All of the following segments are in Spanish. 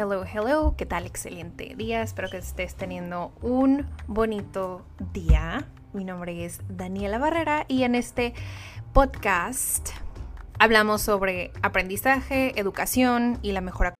hello, hello. ¿Qué tal? Excelente día. Espero que estés teniendo un bonito día. Mi nombre es Daniela Barrera y en este podcast hablamos sobre aprendizaje, educación y la mejora.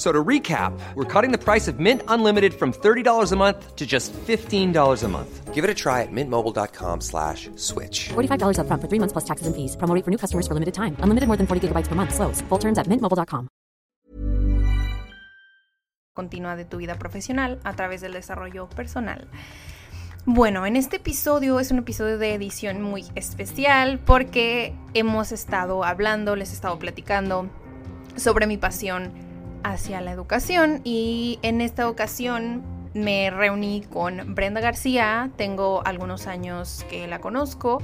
So to recap, we're cutting the price of Mint Unlimited from $30 a month to just $15 a month. Give it a try at mintmobile.com slash switch. $45 up front for three months plus taxes and fees. Promo for new customers for limited time. Unlimited more than 40 gigabytes per month. Slows. Full terms at mintmobile.com. Continúa de tu vida profesional a través del desarrollo personal. Bueno, en este episodio es un episodio de edición muy especial porque hemos estado hablando, les he estado platicando sobre mi pasión hacia la educación y en esta ocasión me reuní con Brenda García, tengo algunos años que la conozco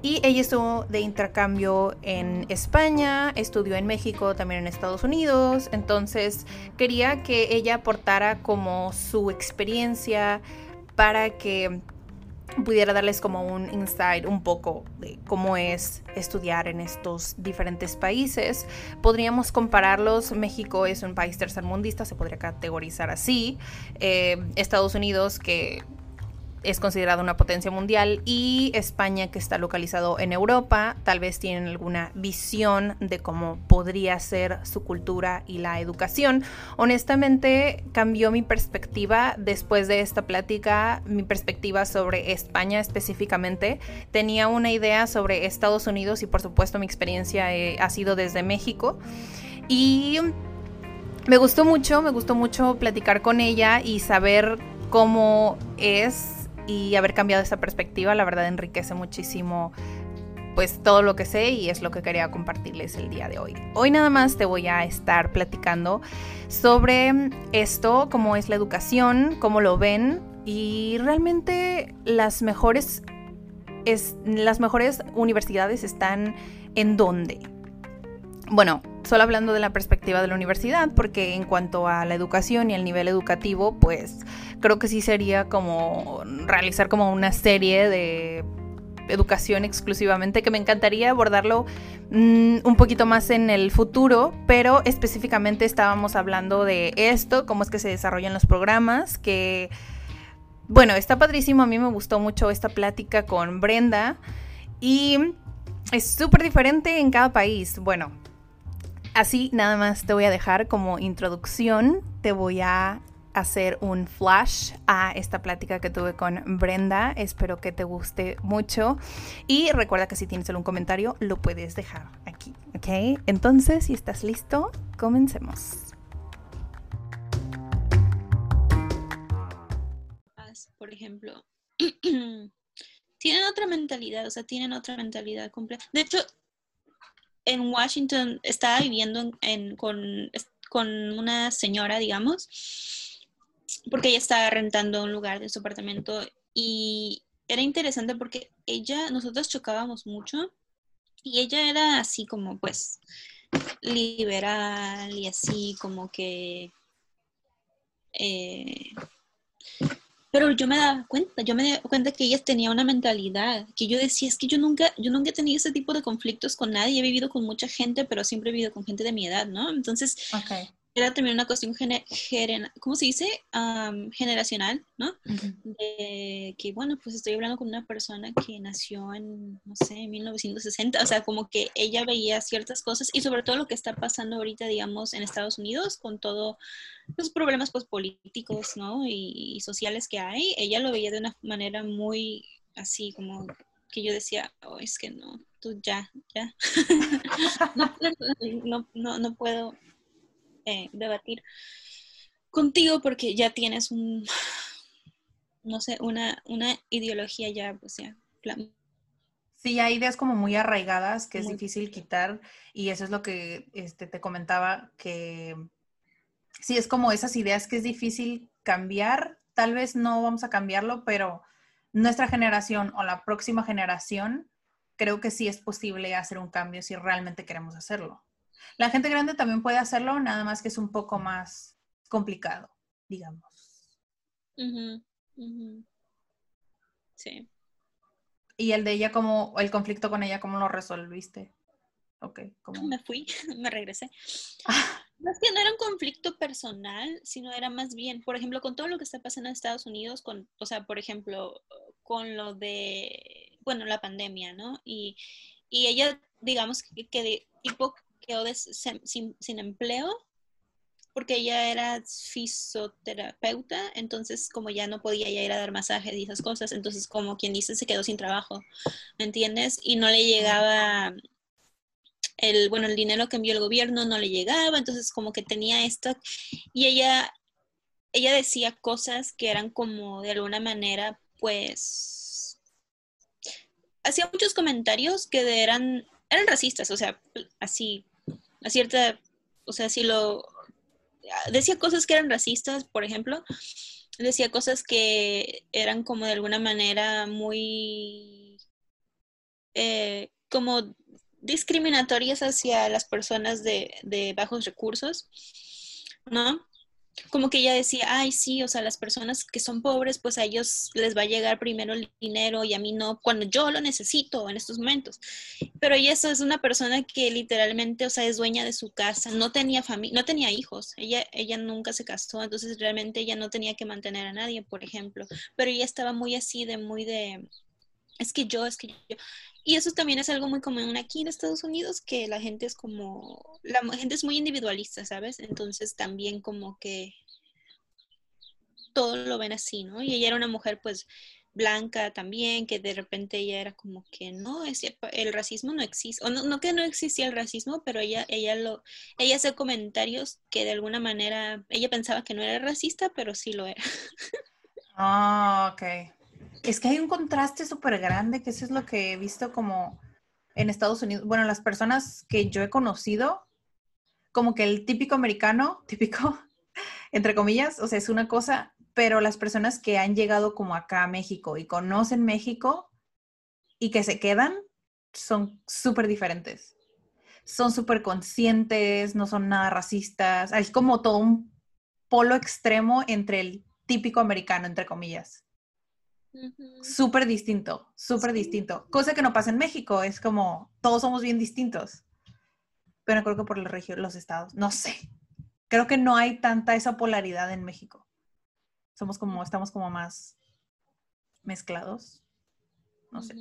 y ella estuvo de intercambio en España, estudió en México, también en Estados Unidos, entonces quería que ella aportara como su experiencia para que pudiera darles como un insight un poco de cómo es estudiar en estos diferentes países. Podríamos compararlos. México es un país tercermundista, se podría categorizar así. Eh, Estados Unidos, que es considerado una potencia mundial y España que está localizado en Europa tal vez tienen alguna visión de cómo podría ser su cultura y la educación. Honestamente cambió mi perspectiva después de esta plática, mi perspectiva sobre España específicamente. Tenía una idea sobre Estados Unidos y por supuesto mi experiencia eh, ha sido desde México y me gustó mucho, me gustó mucho platicar con ella y saber cómo es y haber cambiado esa perspectiva, la verdad enriquece muchísimo pues todo lo que sé y es lo que quería compartirles el día de hoy. Hoy nada más te voy a estar platicando sobre esto, cómo es la educación, cómo lo ven y realmente las mejores es, las mejores universidades están en dónde. Bueno, solo hablando de la perspectiva de la universidad, porque en cuanto a la educación y el nivel educativo, pues creo que sí sería como realizar como una serie de educación exclusivamente, que me encantaría abordarlo mm, un poquito más en el futuro, pero específicamente estábamos hablando de esto, cómo es que se desarrollan los programas, que, bueno, está padrísimo, a mí me gustó mucho esta plática con Brenda y es súper diferente en cada país. Bueno, Así nada más te voy a dejar como introducción, te voy a hacer un flash a esta plática que tuve con Brenda. Espero que te guste mucho. Y recuerda que si tienes algún comentario, lo puedes dejar aquí. ¿Ok? Entonces, si estás listo, comencemos. Por ejemplo, tienen otra mentalidad, o sea, tienen otra mentalidad completa. De hecho, en Washington estaba viviendo con, una señora, digamos, porque ella estaba rentando un lugar de su apartamento y era interesante porque ella, nosotros chocábamos mucho y ella era así como pues liberal y así como que eh, pero yo me daba cuenta, yo me daba cuenta que ella tenía una mentalidad, que yo decía, es que yo nunca, yo nunca he tenido ese tipo de conflictos con nadie, he vivido con mucha gente, pero siempre he vivido con gente de mi edad, ¿no? Entonces, era también una cuestión, ¿cómo se dice? generacional, ¿no? de que, bueno, pues estoy hablando con una persona que nació en, no sé, 1960, o sea, como que ella veía ciertas cosas y sobre todo lo que está pasando ahorita, digamos, en Estados Unidos con todos los problemas pues, políticos, ¿no? Y, sociales que hay, ella lo veía de una manera muy así, como que yo decía, oh, es que no, tú ya, ya, no, no, no puedo eh, debatir contigo porque ya tienes un, no sé, una, una ideología ya, pues ya, Sí, hay ideas como muy arraigadas que es difícil quitar y eso es lo que este, te comentaba, que sí, es como esas ideas que es difícil cambiar, tal vez no vamos a cambiarlo, pero nuestra generación o la próxima generación creo que sí es posible hacer un cambio si realmente queremos hacerlo. La gente grande también puede hacerlo, nada más que es un poco más complicado, digamos. Sí. ¿Y el de ella, cómo, el conflicto con ella, cómo lo resolviste? Ok, ¿cómo? Me fui, me regresé. Ah. No es que no era un conflicto personal, sino era más bien, por ejemplo, con todo lo que está pasando en Estados Unidos, con, o sea, por ejemplo, con lo de, bueno, la pandemia, ¿no? Y, y ella, digamos, que, que tipo quedó sin, empleo porque ella era fisioterapeuta, entonces como ya no podía ir a dar masajes y esas cosas, entonces como quien dice se quedó sin trabajo, ¿me entiendes? Y no le llegaba el, bueno, el dinero que envió el gobierno no le llegaba, entonces como que tenía esto y ella, ella decía cosas que eran como de alguna manera, pues, hacía muchos comentarios que eran, eran racistas, o sea, así, a cierta, o sea, si lo, decía cosas que eran racistas, por ejemplo, decía cosas que eran como de alguna manera muy, eh, como discriminatorias hacia las personas de, de bajos recursos, ¿no? Como que ella decía, ay, sí, o sea, las personas que son pobres, pues a ellos les va a llegar primero el dinero y a mí no, cuando yo lo necesito en estos momentos. Pero ella eso es una persona que literalmente, o sea, es dueña de su casa, no tenía familia, no tenía hijos, ella, ella nunca se casó, entonces realmente ella no tenía que mantener a nadie, por ejemplo, pero ella estaba muy así de, muy de, es que yo, es que yo. Y eso también es algo muy común aquí en Estados Unidos, que la gente es como, la gente es muy individualista, ¿sabes? Entonces también como que todo lo ven así, ¿no? Y ella era una mujer pues blanca también, que de repente ella era como que no, el racismo no existe, o no, no, que no existía el racismo, pero ella, ella lo, ella hace comentarios que de alguna manera, ella pensaba que no era racista, pero sí lo era. Ah, ok. Es que hay un contraste súper grande, que eso es lo que he visto como en Estados Unidos. Bueno, las personas que yo he conocido, como que el típico americano, típico, entre comillas, o sea, es una cosa, pero las personas que han llegado como acá a México y conocen México y que se quedan, son súper diferentes. Son súper conscientes, no son nada racistas. Es como todo un polo extremo entre el típico americano, entre comillas. Súper distinto, súper distinto. Cosa que no pasa en México, es como todos somos bien distintos. Pero creo que por la región, los estados, no sé. Creo que no hay tanta esa polaridad en México. Somos como, estamos como más mezclados. No sé.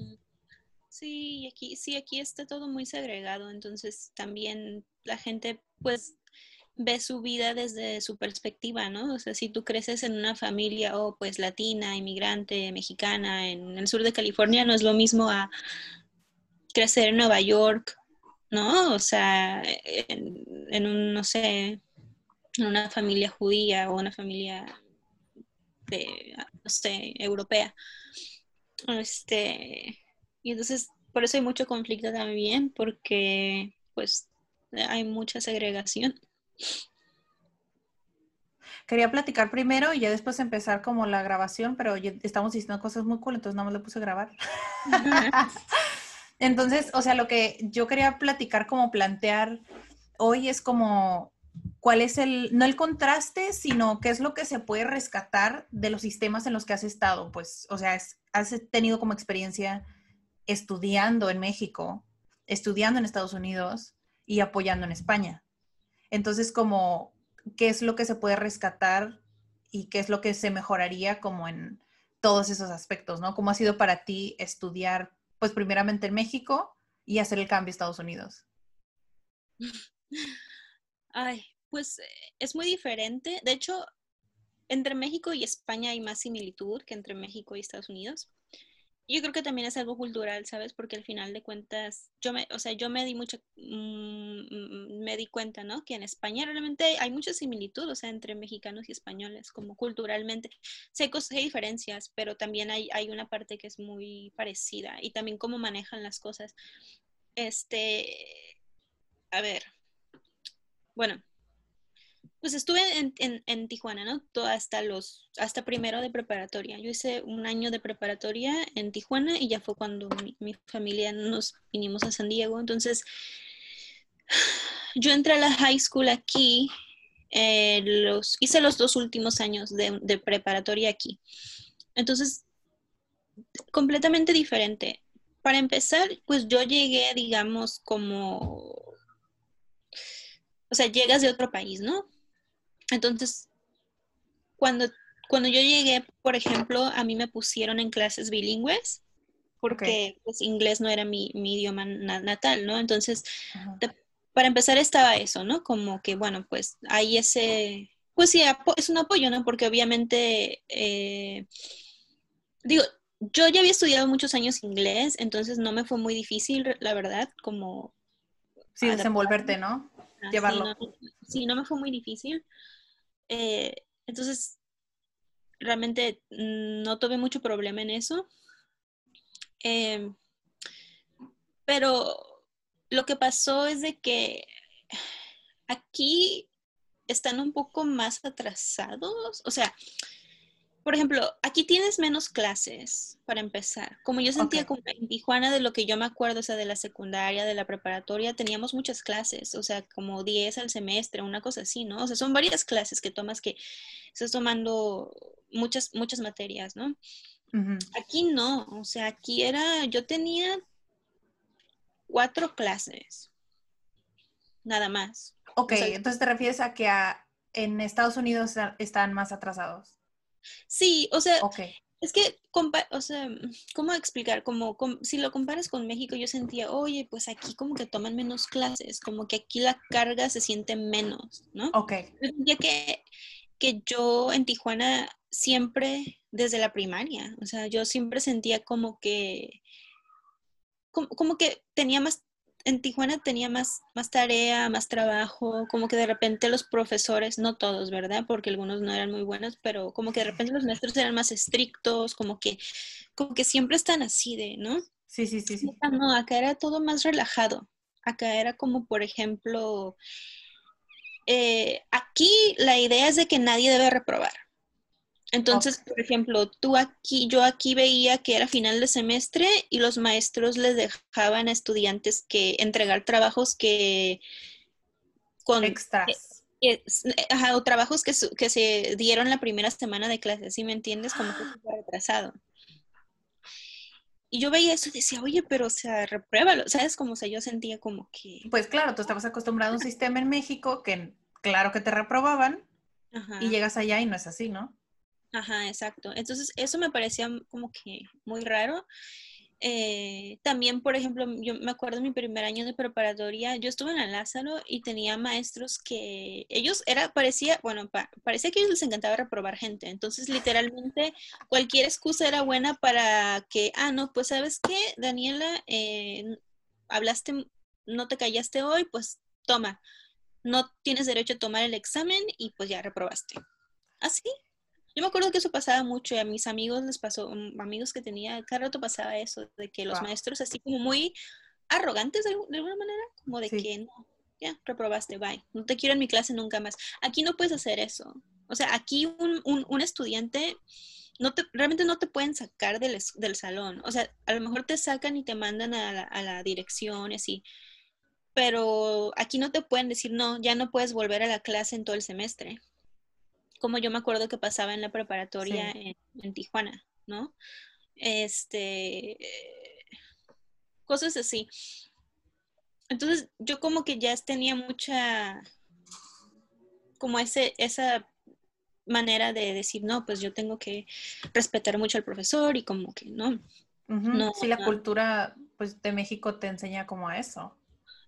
Sí, aquí, sí, aquí está todo muy segregado, entonces también la gente pues ve su vida desde su perspectiva, ¿no? O sea, si tú creces en una familia, oh, pues latina, inmigrante, mexicana, en el sur de California, no es lo mismo a crecer en Nueva York, ¿no? O sea, en, un, no sé, en una familia judía o una familia de, no sé, europea. Este, y entonces, por eso hay mucho conflicto también, porque pues hay mucha segregación. Quería platicar primero y ya después empezar como la grabación, pero estamos diciendo cosas muy cool, entonces nada más le puse a grabar. entonces, o sea, lo que yo quería platicar como plantear hoy es como cuál es el, no el contraste, sino qué es lo que se puede rescatar de los sistemas en los que has estado. Pues, o sea, has tenido como experiencia estudiando en México, estudiando en Estados Unidos y apoyando en España. Entonces, como, ¿qué es lo que se puede rescatar y qué es lo que se mejoraría como en todos esos aspectos, ¿no? ¿Cómo ha sido para ti estudiar, pues primeramente en México y hacer el cambio a Estados Unidos? Ay, pues es muy diferente. De hecho, entre México y España hay más similitud que entre México y Estados Unidos yo creo que también es algo cultural, ¿sabes? Porque al final de cuentas, yo me, o sea, yo me di mucha, mm, me di cuenta, ¿no? Que en España realmente hay mucha similitud, o sea, entre mexicanos y españoles, como culturalmente. Sé que hay diferencias, pero también hay, hay una parte que es muy parecida y también cómo manejan las cosas. Este, a ver, bueno, pues estuve en, Tijuana, ¿no? Todo hasta los, hasta primero de preparatoria. Yo hice un año de preparatoria en Tijuana y ya fue cuando mi, familia nos vinimos a San Diego. Entonces, yo entré a la high school aquí, eh, los, hice los dos últimos años de, de preparatoria aquí. Entonces, completamente diferente. Para empezar, pues yo llegué, digamos, como, o sea, llegas de otro país, ¿no? Entonces, cuando, cuando yo llegué, por ejemplo, a mí me pusieron en clases bilingües porque pues, inglés no era mi, idioma natal, ¿no? Entonces, para empezar estaba eso, ¿no? Como que, bueno, pues hay ese, pues sí, es un apoyo, ¿no? Porque obviamente, eh, digo, yo ya había estudiado muchos años inglés, entonces no me fue muy difícil, la verdad, como... Sí, desenvolverte, ¿no? Ah, Llevarlo. Sí no, me fue muy difícil. Eh, entonces, realmente mm, no tuve mucho problema en eso. Em, pero lo que pasó es de que aquí están un poco más atrasados. O sea, por ejemplo, aquí tienes menos clases para empezar. Como yo sentía como en Tijuana, de lo que yo me acuerdo, o sea, de la secundaria, de la preparatoria, teníamos muchas clases, o sea, como 10 al semestre, una cosa así, ¿no? O sea, son varias clases que tomas que estás tomando muchas, muchas materias, ¿no? Aquí no, o sea, aquí era, yo tenía cuatro clases, nada más. Ok, entonces te refieres a que en Estados Unidos están más atrasados. Sí, o sea, es que, o sea, ¿cómo explicar? Como, si lo comparas con México, yo sentía, oye, pues aquí como que toman menos clases, como que aquí la carga se siente menos, ¿no? Ok. Yo sentía que, que yo en Tijuana siempre, desde la primaria, o sea, yo siempre sentía como que, como que tenía más en Tijuana tenía más, más tarea, más trabajo, como que de repente los profesores, no todos, ¿verdad? Porque algunos no eran muy buenos, pero como que de repente los maestros eran más estrictos, como que, como que siempre están así de, ¿no? Sí, sí, sí, sí. No, acá era todo más relajado. Acá era como, por ejemplo, eh, aquí la idea es de que nadie debe reprobar. Entonces, por ejemplo, tú aquí, yo aquí veía que era final de semestre y los maestros les dejaban a estudiantes que entregar trabajos que con extras. o trabajos que, que, se dieron la primera semana de clase, ¿sí me entiendes? Como que fue retrasado. Y yo veía eso y decía, oye, pero o sea, repruébalo, ¿sabes? Como o sea, yo sentía como que... Pues claro, tú estabas acostumbrado a un sistema en México que claro que te reprobaban y llegas allá y no es así, ¿no? Ajá, exacto. Entonces, eso me parecía como que muy raro. Eh, también, por ejemplo, yo me acuerdo mi primer año de preparatoria, yo estuve en la Lázaro y tenía maestros que ellos era, parecía, bueno, parecía que ellos les encantaba reprobar gente. Entonces, literalmente, cualquier excusa era buena para que, ah, no, pues sabes qué, Daniela, eh, hablaste, no te callaste hoy, pues toma, no tienes derecho a tomar el examen y pues ya reprobaste. Así, yo me acuerdo que eso pasaba mucho y a mis amigos les pasó, mm, amigos que tenía, cada rato pasaba eso, de que los maestros así como muy arrogantes de, alguna manera, como de que no, ya, reprobaste, bye, no te quiero en mi clase nunca más. Aquí no puedes hacer eso. O sea, aquí un, un, estudiante no te, realmente no te pueden sacar del, del, salón. O sea, a lo mejor te sacan y te mandan a la, a la dirección y así. Pero aquí no te pueden decir, no, ya no puedes volver a la clase en todo el semestre como yo me acuerdo que pasaba en la preparatoria en, Tijuana, ¿no? Este, cosas así. Entonces yo como que ya tenía mucha, como ese, esa manera de decir, no, pues yo tengo que respetar mucho al profesor y como que no. no sí, la cultura pues, de México te enseña como a eso.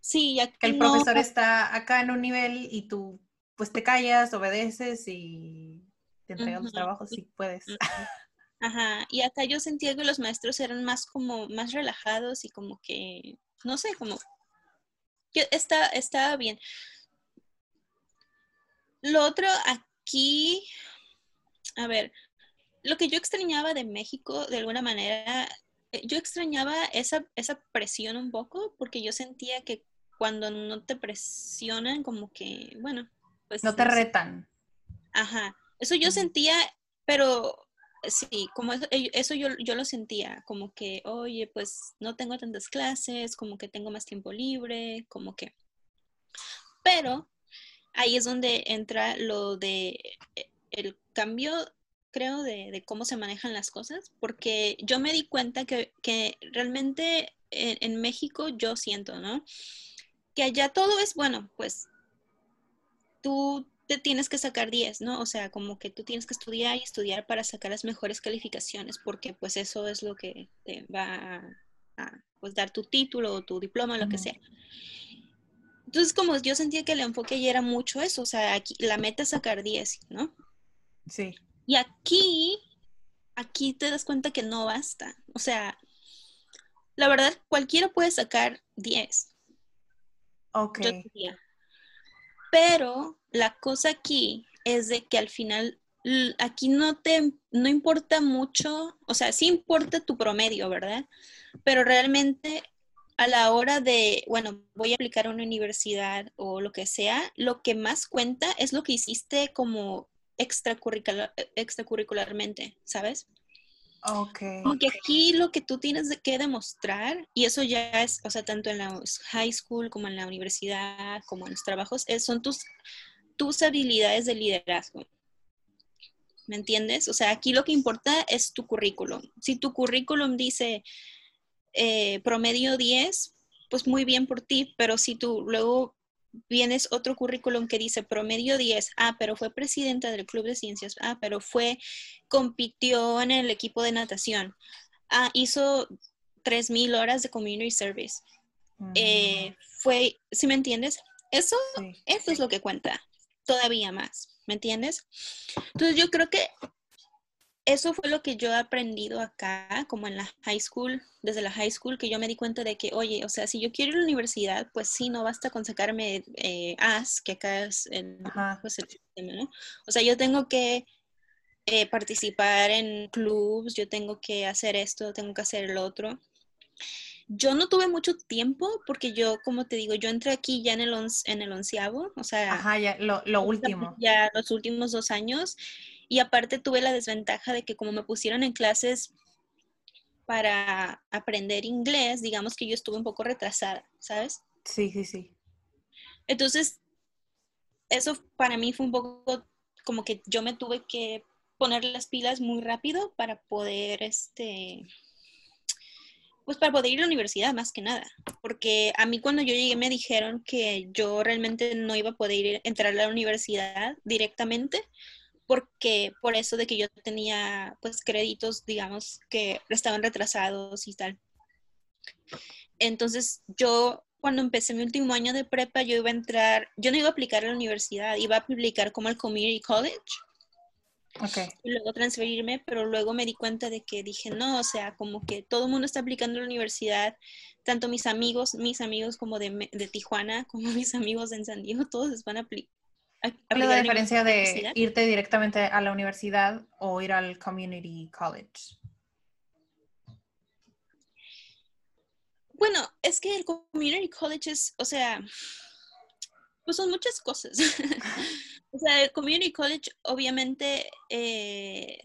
Sí, ya que el profesor está acá en un nivel y tú pues te callas, obedeces y te entregan los trabajos si puedes. Ajá, y acá yo sentía que los maestros eran más como, más relajados y como que, no sé, como que está, estaba bien. Lo otro aquí, a ver, lo que yo extrañaba de México, de alguna manera, eh, yo extrañaba esa, esa presión un poco, porque yo sentía que cuando no te presionan, como que, bueno, pues, no te retan. Ajá, eso yo sentía, pero sí, como eso, yo, yo, lo sentía, como que, oye, pues no tengo tantas clases, como que tengo más tiempo libre, como que... Pero ahí es donde entra lo de eh, el cambio, creo, de, cómo se manejan las cosas, porque yo me di cuenta que, realmente en, en, México yo siento, ¿no? Que allá todo es bueno, pues tú te tienes que sacar 10, ¿no? O sea, como que tú tienes que estudiar y estudiar para sacar las mejores calificaciones, porque pues eso es lo que te va a, pues, dar tu título o tu diploma, lo que sea. Entonces, como yo sentía que el enfoque ya era mucho eso, o sea, aquí la meta es sacar 10, ¿no? Sí. Y aquí, aquí te das cuenta que no basta. O sea, la verdad, cualquiera puede sacar 10. Ok. Pero la cosa aquí es de que al final aquí no te no importa mucho, o sea, sí importa tu promedio, ¿verdad? Pero realmente a la hora de, bueno, voy a aplicar a una universidad o lo que sea, lo que más cuenta es lo que hiciste como extracurricular, extracurricularmente, ¿sabes? Ok. Porque aquí lo que tú tienes que demostrar, y eso ya es, o sea, tanto en la high school como en la universidad, como en los trabajos, son tus, tus habilidades de liderazgo. ¿Me entiendes? O sea, aquí lo que importa es tu currículum. Si tu currículum dice eh, promedio 10, pues muy bien por ti, pero si tú luego vienes otro currículum que dice promedio 10, ah, pero fue presidenta del Club de Ciencias, ah, pero fue, compitió en el equipo de natación, ah, hizo 3.000 horas de community service. Eh, fue, ¿sí me entiendes? Eso, eso es lo que cuenta, todavía más, ¿me entiendes? Entonces yo creo que eso fue lo que yo he aprendido acá, como en la high school, desde la high school, que yo me di cuenta de que, oye, o sea, si yo quiero ir a la universidad, pues sí, no basta con sacarme eh, AS, que acá es el, pues sistema, ¿no? O sea, yo tengo que eh, participar en clubs, yo tengo que hacer esto, tengo que hacer el otro. Yo no tuve mucho tiempo porque yo, como te digo, yo entré aquí ya en el, en el onceavo, o sea... Ajá, ya, lo, lo último. Ya los últimos dos años y aparte tuve la desventaja de que como me pusieron en clases para aprender inglés, digamos que yo estuve un poco retrasada, ¿sabes? Sí, sí, sí. Entonces, eso para mí fue un poco como que yo me tuve que poner las pilas muy rápido para poder, este, pues para poder ir a la universidad más que nada. Porque a mí cuando yo llegué me dijeron que yo realmente no iba a poder ir, entrar a la universidad directamente porque por eso de que yo tenía pues créditos, digamos, que estaban retrasados y tal. Entonces yo cuando empecé mi último año de prepa, yo iba a entrar, yo no iba a aplicar a la universidad, iba a aplicar como al community college. Okay. Y luego transferirme, pero luego me di cuenta de que dije, no, o sea, como que todo el mundo está aplicando a la universidad, tanto mis amigos, mis amigos como de, de Tijuana, como mis amigos en San Diego, todos van a aplicar ¿Cuál es la diferencia de irte directamente a la universidad o ir al community college? Bueno, es que el community college es, o sea, pues son muchas cosas. o sea, el community college obviamente eh,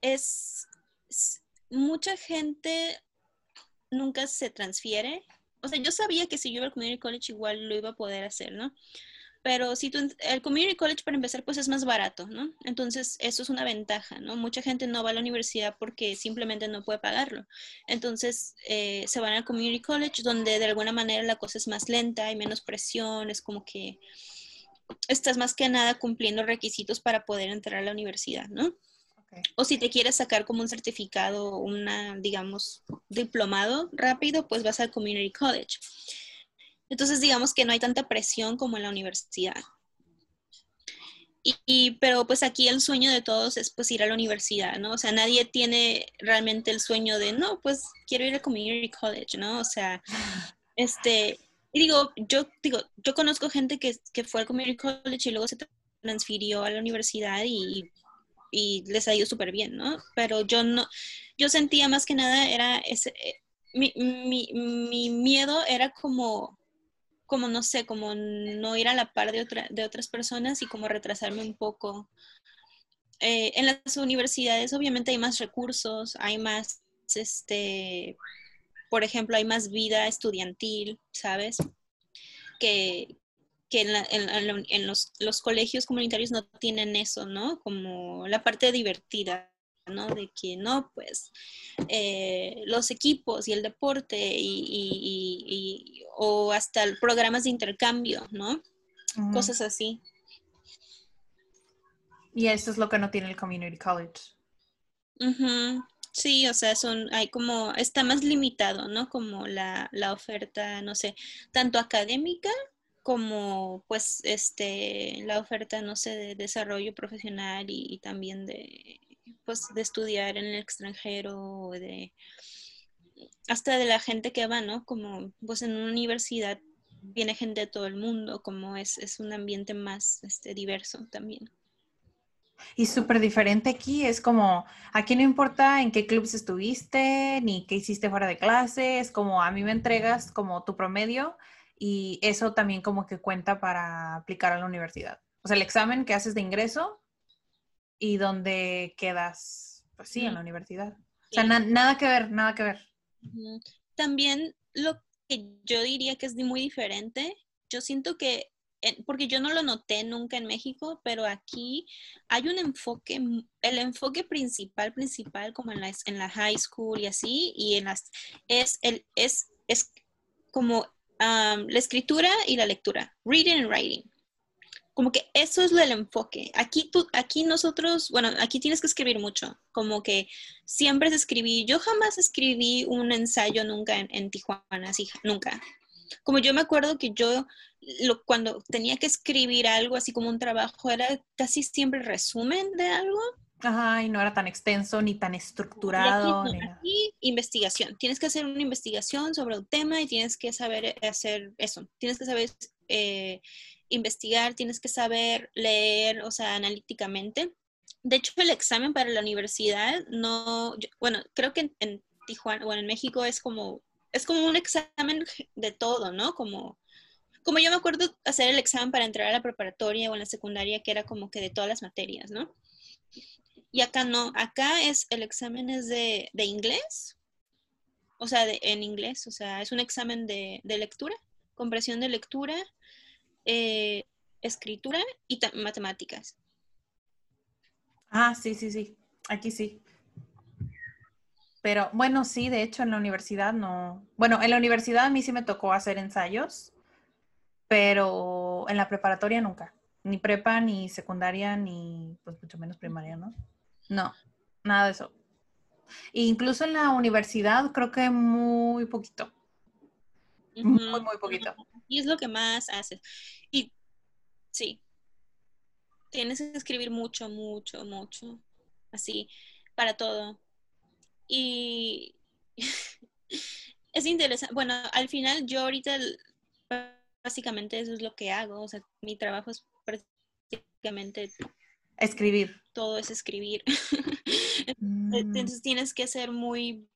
es, mucha gente nunca se transfiere. O sea, yo sabía que si yo iba al community college igual lo iba a poder hacer, ¿no? Pero si tú, el community college para empezar pues es más barato, ¿no? Entonces eso es una ventaja, ¿no? Mucha gente no va a la universidad porque simplemente no puede pagarlo. Entonces eh, se van al community college donde de alguna manera la cosa es más lenta, hay menos presión, es como que estás más que nada cumpliendo requisitos para poder entrar a la universidad, ¿no? O si te quieres sacar como un certificado, una, digamos, diplomado rápido, pues vas al community college. Entonces, digamos que no hay tanta presión como en la universidad. Y, pero pues aquí el sueño de todos es pues ir a la universidad, ¿no? O sea, nadie tiene realmente el sueño de, no, pues quiero ir a community college, ¿no? O sea, este, y digo, yo digo, yo conozco gente que, que fue al community college y luego se transfirió a la universidad y, y les ha ido súper bien, ¿no? Pero yo no, yo sentía más que nada era ese, eh, mi, mi, mi miedo era como como no sé, como no ir a la par de, otra, de otras personas y como retrasarme un poco. Eh, en las universidades obviamente hay más recursos, hay más, este, por ejemplo, hay más vida estudiantil, ¿sabes? que, que en, los, los, colegios comunitarios no tienen eso, ¿no? Como la parte divertida, ¿no? De que no, pues eh, los equipos y el deporte y, o hasta programas de intercambio, ¿no? Cosas así. Y eso es lo que no tiene el community college. Sí, o sea, son, hay como, está más limitado, ¿no? Como la, la oferta, no sé, tanto académica como pues este la oferta no sé de desarrollo profesional y, también de pues de estudiar en el extranjero de hasta de la gente que va no como pues en una universidad viene gente de todo el mundo como es, es un ambiente más este diverso también y súper diferente aquí, es como, aquí no importa en qué clubs estuviste, ni qué hiciste fuera de clase, es como a mí me entregas como tu promedio y eso también como que cuenta para aplicar a la universidad. O sea, el examen que haces de ingreso y donde quedas, pues sí, en la universidad. O sea, nada que ver, nada que ver. También lo que yo diría que es muy diferente, yo siento que, porque yo no lo noté nunca en México, pero aquí hay un enfoque, el enfoque principal, principal, como en la, en la high school y así, y en las, es, el, es, es como la escritura y la lectura, reading and writing. Como que eso es lo del enfoque. Aquí, tú, aquí nosotros, bueno, aquí tienes que escribir mucho. Como que siempre es escribir. Yo jamás escribí un ensayo nunca en, Tijuana, así, nunca. Como yo me acuerdo que yo lo, cuando tenía que escribir algo así como un trabajo era casi siempre resumen de algo Ajá, y no era tan extenso ni tan estructurado. Y investigación. Tienes que hacer una investigación sobre un tema y tienes que saber hacer eso. Tienes que saber eh, investigar, tienes que saber leer, o sea, analíticamente. De hecho, el examen para la universidad no, bueno, creo que en, Tijuana, bueno, en México es como, es como un examen de todo, ¿no? Como, como yo me acuerdo hacer el examen para entrar a la preparatoria o en la secundaria, que era como que de todas las materias, ¿no? Y acá no, acá es el examen es de, inglés, o sea, en inglés, o sea, es un examen de, lectura, comprensión de lectura, eh, escritura y matemáticas. Ah, sí, sí, sí, aquí sí. Pero bueno, sí, de hecho en la universidad no. Bueno, en la universidad a mí sí me tocó hacer ensayos, pero en la preparatoria nunca. Ni prepa, ni secundaria, ni pues mucho menos primaria, ¿no? No, nada de eso. E incluso en la universidad creo que muy poquito. Muy, muy poquito. Y es lo que más haces. Y sí, tienes que escribir mucho, mucho, mucho. Así, para todo. Y es interesante. Bueno, al final yo ahorita básicamente eso es lo que hago. O sea, mi trabajo es prácticamente Escribir. Todo es escribir. Mm. Entonces tienes que ser muy...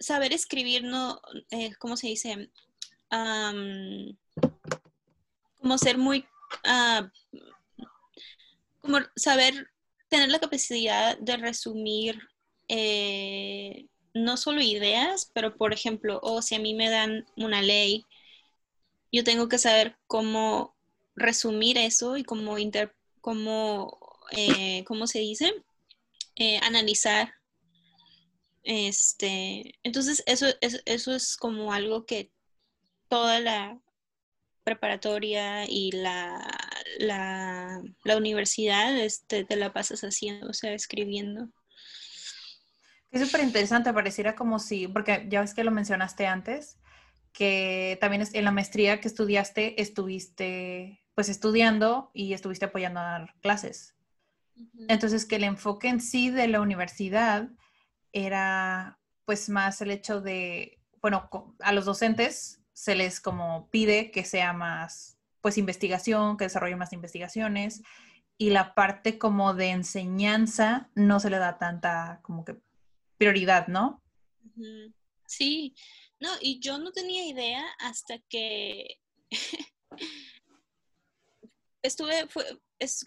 Saber escribir, no, eh, ¿cómo se dice? como ser muy... Ah, como saber tener la capacidad de resumir eh, no solo ideas, pero por ejemplo, o si a mí me dan una ley, yo tengo que saber cómo resumir eso y cómo, inter cómo eh, ¿cómo se dice? Eh, analizar. Este, entonces, eso, es, eso es como algo que toda la preparatoria y la, la, universidad este, te la pasas haciendo, o sea, escribiendo. Es súper interesante, pareciera como si, porque ya ves que lo mencionaste antes, que también en la maestría que estudiaste estuviste pues estudiando y estuviste apoyando a dar clases. Entonces, que el enfoque en sí de la universidad era pues más el hecho de, bueno, a los docentes se les como pide que sea más pues investigación, que desarrollen más investigaciones y la parte como de enseñanza no se le da tanta como que prioridad, ¿no? Sí, no, y yo no tenía idea hasta que estuve, fue, es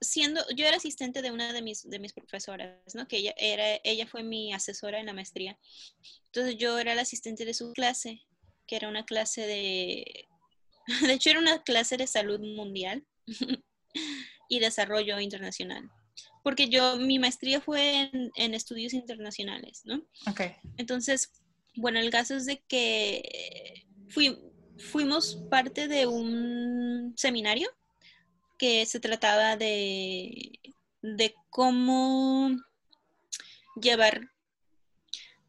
siendo, yo era asistente de una de mis, de mis profesoras, ¿no? Que ella, era, ella fue mi asesora en la maestría. Entonces yo era la asistente de su clase, que era una clase de De hecho, era una clase de salud mundial y desarrollo internacional. Porque yo, mi maestría fue en, estudios internacionales, ¿no? Ok. Entonces, bueno, el caso es de que fui, fuimos parte de un seminario que se trataba de, de cómo llevar,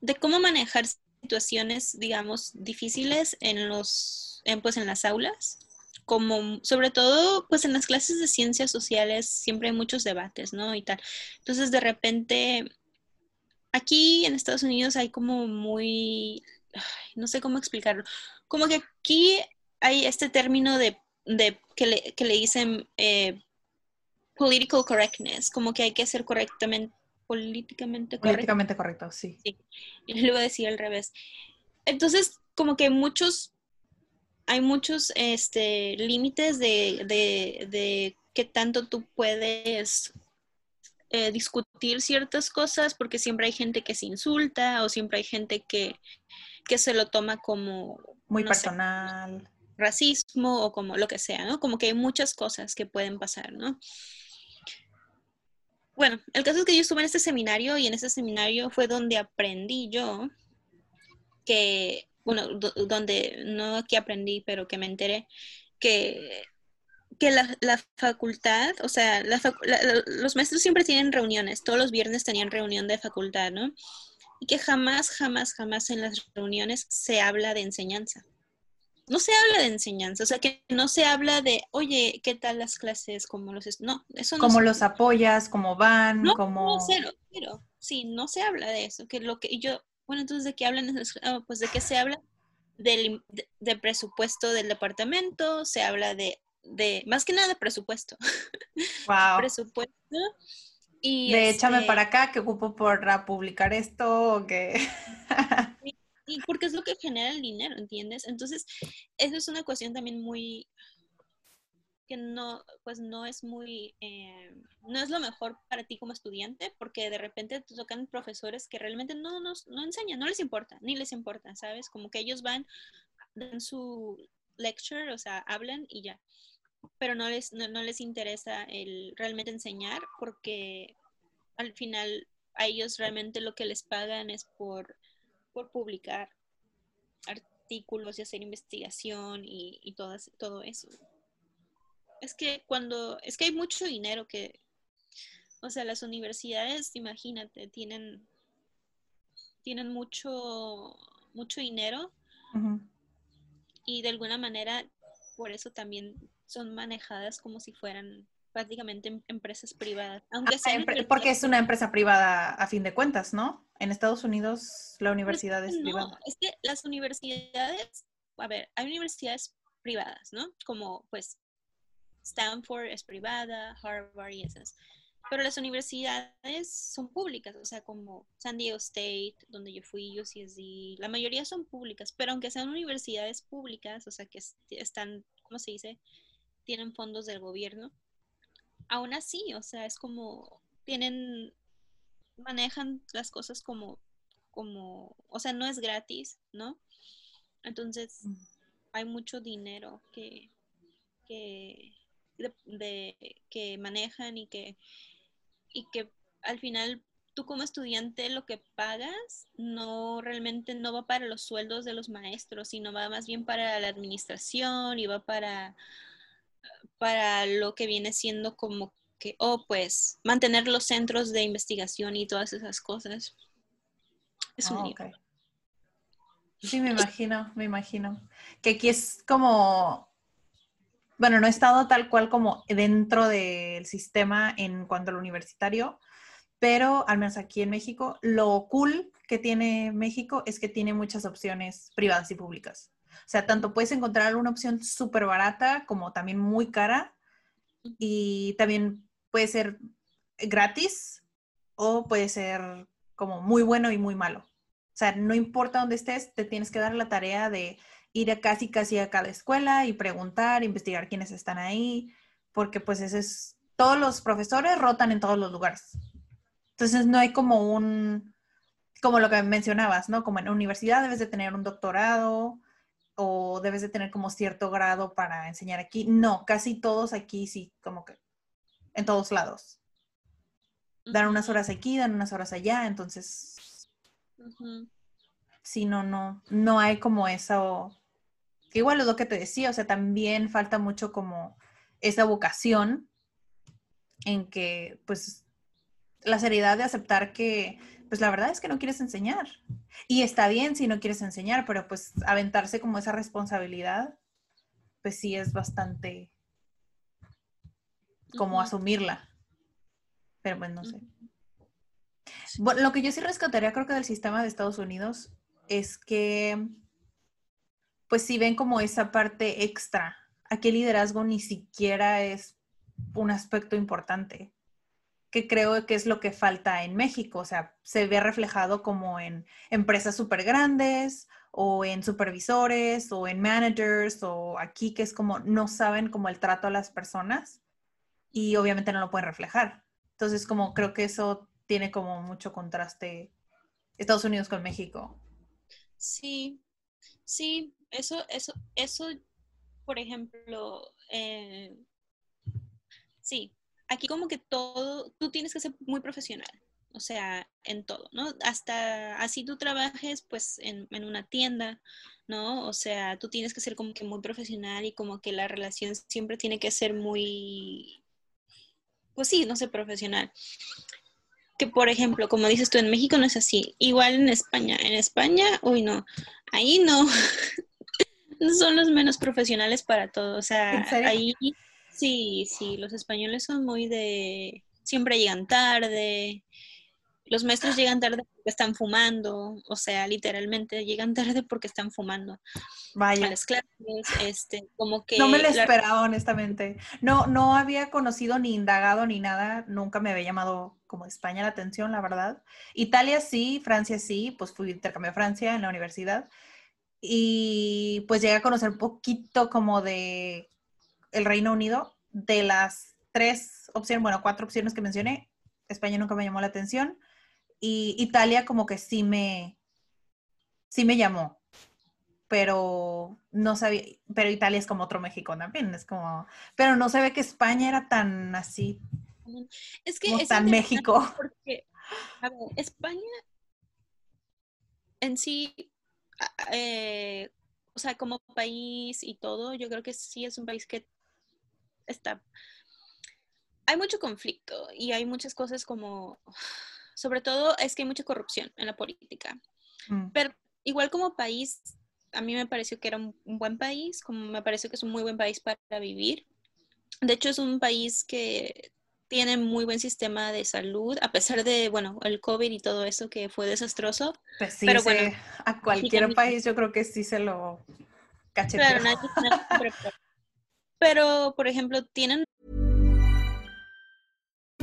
de cómo manejar situaciones, digamos, difíciles en los, en, pues en las aulas, como sobre todo, pues en las clases de ciencias sociales siempre hay muchos debates, ¿no? Y tal. Entonces, de repente, aquí en Estados Unidos hay como muy, no sé cómo explicarlo, como que aquí hay este término de, que, le, que le dicen eh, political correctness, como que hay que ser correctamente, políticamente correcto. Políticamente correcto, sí. Sí, y le voy a decir al revés. Entonces, como que muchos, hay muchos este, límites de, de, de qué tanto tú puedes eh, discutir ciertas cosas, porque siempre hay gente que se insulta o siempre hay gente que, que se lo toma como... Muy personal. Racismo o como lo que sea, ¿no? Como que hay muchas cosas que pueden pasar, ¿no? Bueno, el caso es que yo estuve en este seminario y en ese seminario fue donde aprendí yo que, bueno, donde no que aprendí, pero que me enteré que, que la, facultad, o sea, los maestros siempre tienen reuniones, todos los viernes tenían reunión de facultad, ¿no? Y que jamás, jamás, jamás en las reuniones se habla de enseñanza no se habla de enseñanza, o sea, que no se habla de, oye, ¿qué tal las clases? ¿Cómo los.? No, eso no. ¿Cómo los apoyas? ¿Cómo van? No, ¿Cómo... no, cero, cero. Sí, no se habla de eso. Que lo que yo, bueno, entonces, ¿de qué hablan? Ah, pues de qué se habla del de, presupuesto del departamento, se habla de, de, más que nada de presupuesto. Wow. presupuesto. Y de échame este para acá que ocupo por publicar esto o que... Porque es lo que genera el dinero, ¿entiendes? Entonces, eso es una cuestión también muy que no, pues no es muy, eh, no es lo mejor para ti como estudiante, porque de repente te tocan profesores que realmente no nos no enseñan, no les importa, ni les importa, ¿sabes? Como que ellos van, dan su lecture, o sea, hablan y ya, pero no les, no, no les interesa el realmente enseñar, porque al final a ellos realmente lo que les pagan es por por publicar artículos y hacer investigación y, y todo, todo eso. Es que cuando, es que hay mucho dinero que, o sea, las universidades, imagínate, tienen, tienen mucho, mucho dinero y de alguna manera por eso también son manejadas como si fueran prácticamente em, empresas privadas. Aunque ah, porque es una empresa privada a fin de cuentas, ¿no? En Estados Unidos la universidad es, privada. Es que las universidades, a ver, hay universidades privadas, ¿no? Como pues Stanford es privada, Harvard y esas. Pero las universidades son públicas, o sea, como San Diego State, donde yo fui, UCSD, la mayoría son públicas, pero aunque sean universidades públicas, o sea, que están, ¿cómo se dice? Tienen fondos del gobierno, aún así, o sea, es como, tienen, manejan las cosas como, como, o sea, no es gratis, ¿no? Entonces, hay mucho dinero que, que, de, que manejan y que, y que al final tú como estudiante lo que pagas no realmente no va para los sueldos de los maestros, sino va más bien para la administración y va para para lo que viene siendo como que, oh, pues, mantener los centros de investigación y todas esas cosas. Es un ah, Sí, me imagino, me imagino. Que aquí es como, bueno, no he estado tal cual como dentro del sistema en cuanto al universitario, pero al menos aquí en México, lo cool que tiene México es que tiene muchas opciones privadas y públicas. O sea, tanto puedes encontrar una opción súper barata como también muy cara y también puede ser gratis o puede ser como muy bueno y muy malo. O sea, no importa dónde estés, te tienes que dar la tarea de ir a casi casi a cada escuela y preguntar, investigar quiénes están ahí, porque pues ese es, todos los profesores rotan en todos los lugares. Entonces no hay como un, como lo que mencionabas, ¿no? Como en universidad debes de tener un doctorado o debes de tener como cierto grado para enseñar aquí. No, casi todos aquí sí, como que en todos lados. Dan unas horas aquí, dan unas horas allá, entonces sí, no, no, no hay como eso. Igual es lo que te decía, o sea, también falta mucho como esa vocación en que, pues, la seriedad de aceptar que, pues, la verdad es que no quieres enseñar. Y está bien si no quieres enseñar, pero pues aventarse como esa responsabilidad, pues sí es bastante como asumirla. Pero pues no sé. Bueno, lo que yo sí rescataría creo que del sistema de Estados Unidos es que pues si ven como esa parte extra. Aquí el liderazgo ni siquiera es un aspecto importante que creo que es lo que falta en México. O sea, se ve reflejado como en empresas súper grandes o en supervisores o en managers o aquí que es como no saben como el trato a las personas y obviamente no lo pueden reflejar. Entonces, como creo que eso tiene como mucho contraste Estados Unidos con México. Sí, sí, eso, eso, eso, por ejemplo, eh, sí, aquí como que todo, tú tienes que ser muy profesional, o sea, en todo, ¿no? Hasta así tú trabajes pues en, una tienda, ¿no? O sea, tú tienes que ser como que muy profesional y como que la relación siempre tiene que ser muy, pues sí, no sé, profesional. Que por ejemplo, como dices tú, en México no es así. Igual en España. En España, uy, no. Ahí no. Son los menos profesionales para todo. O sea, ahí Sí, sí, los españoles son muy de... Siempre llegan tarde, los maestros llegan tarde porque están fumando, o sea, literalmente llegan tarde porque están fumando. Vaya. A las clases, este, como que... No me lo esperaba, honestamente. No, no había conocido ni indagado ni nada, nunca me había llamado como España la atención, la verdad. Italia sí, Francia sí, pues fui intercambio a Francia en la universidad y pues llegué a conocer poquito como de el Reino Unido, de las tres opciones, bueno, cuatro opciones que mencioné, España nunca me llamó la atención y Italia como que sí me, sí me llamó, pero no sabía, pero Italia es como otro México también, es como, pero no se ve que España era tan así. Es que es tan México. Porque, a ver, España en sí, eh, o sea, como país y todo, yo creo que sí es un país que está... Hay mucho conflicto y hay muchas cosas como, sobre todo es que hay mucha corrupción en la política. Mm. Pero igual como país, a mí me pareció que era un, buen país, como me pareció que es un muy buen país para vivir. De hecho, es un país que tiene muy buen sistema de salud, a pesar de, bueno, el COVID y todo eso que fue desastroso. Pues sí, pero bueno, a cualquier país yo creo que sí se lo cacheteó. Pero, por ejemplo, tienen...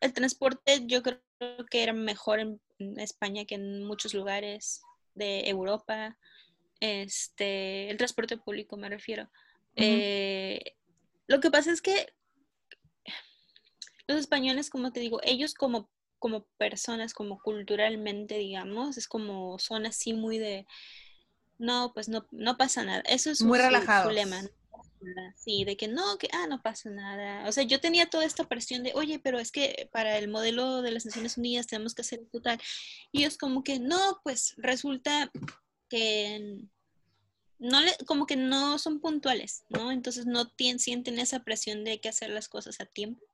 El transporte yo creo que era mejor en España que en muchos lugares de Europa. Este, el transporte público me refiero. Uh -huh. eh, lo que pasa es que los españoles, como te digo, ellos como como personas, como culturalmente, digamos, es como son así muy de, no, pues no, no pasa nada. Eso es muy relajado. lema. Sí, de que no, que, ah, no pasa nada. O sea, yo tenía toda esta presión de, oye, pero es que para el modelo de las Naciones Unidas tenemos que hacer total. Y es como que, no, pues resulta que no le, como que no son puntuales, ¿no? Entonces no sienten esa presión de que hacer las cosas a tiempo.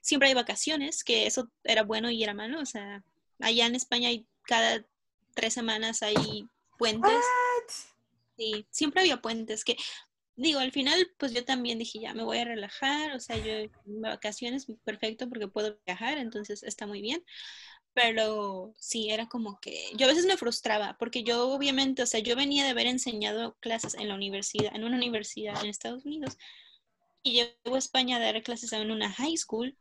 Siempre hay vacaciones, que eso era bueno y era malo. O sea, allá en España hay cada tres semanas hay puentes. Sí, siempre había puentes que digo, al final, pues yo también dije, ya me voy a relajar, o sea, yo en vacaciones, perfecto, porque puedo viajar, entonces está muy bien. Pero sí, era como que yo a veces me frustraba, porque yo obviamente, o sea, yo venía de haber enseñado clases en la universidad, en una universidad en Estados Unidos, y llego a España a dar clases en una high school,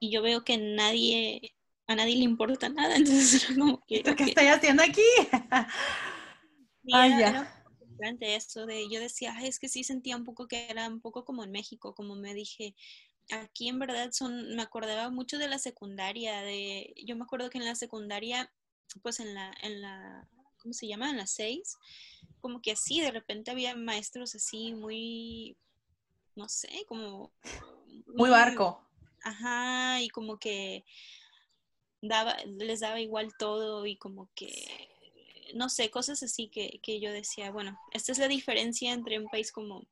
y yo veo que nadie, a nadie le importa nada, entonces era como que... ¿Qué estoy haciendo aquí? Ay, ya eso de, yo decía, es que sí sentía un poco que era un poco como en México, como me dije, aquí en verdad son, me acordaba mucho de la secundaria, de, yo me acuerdo que en la secundaria, pues en la, en la, ¿cómo se llama? En las seis, como que así, de repente había maestros así muy, no sé, como... Muy, barco. Ajá, y como que daba, les daba igual todo y como que no sé, cosas así que, que, yo decía, bueno, esta es la diferencia entre un país como,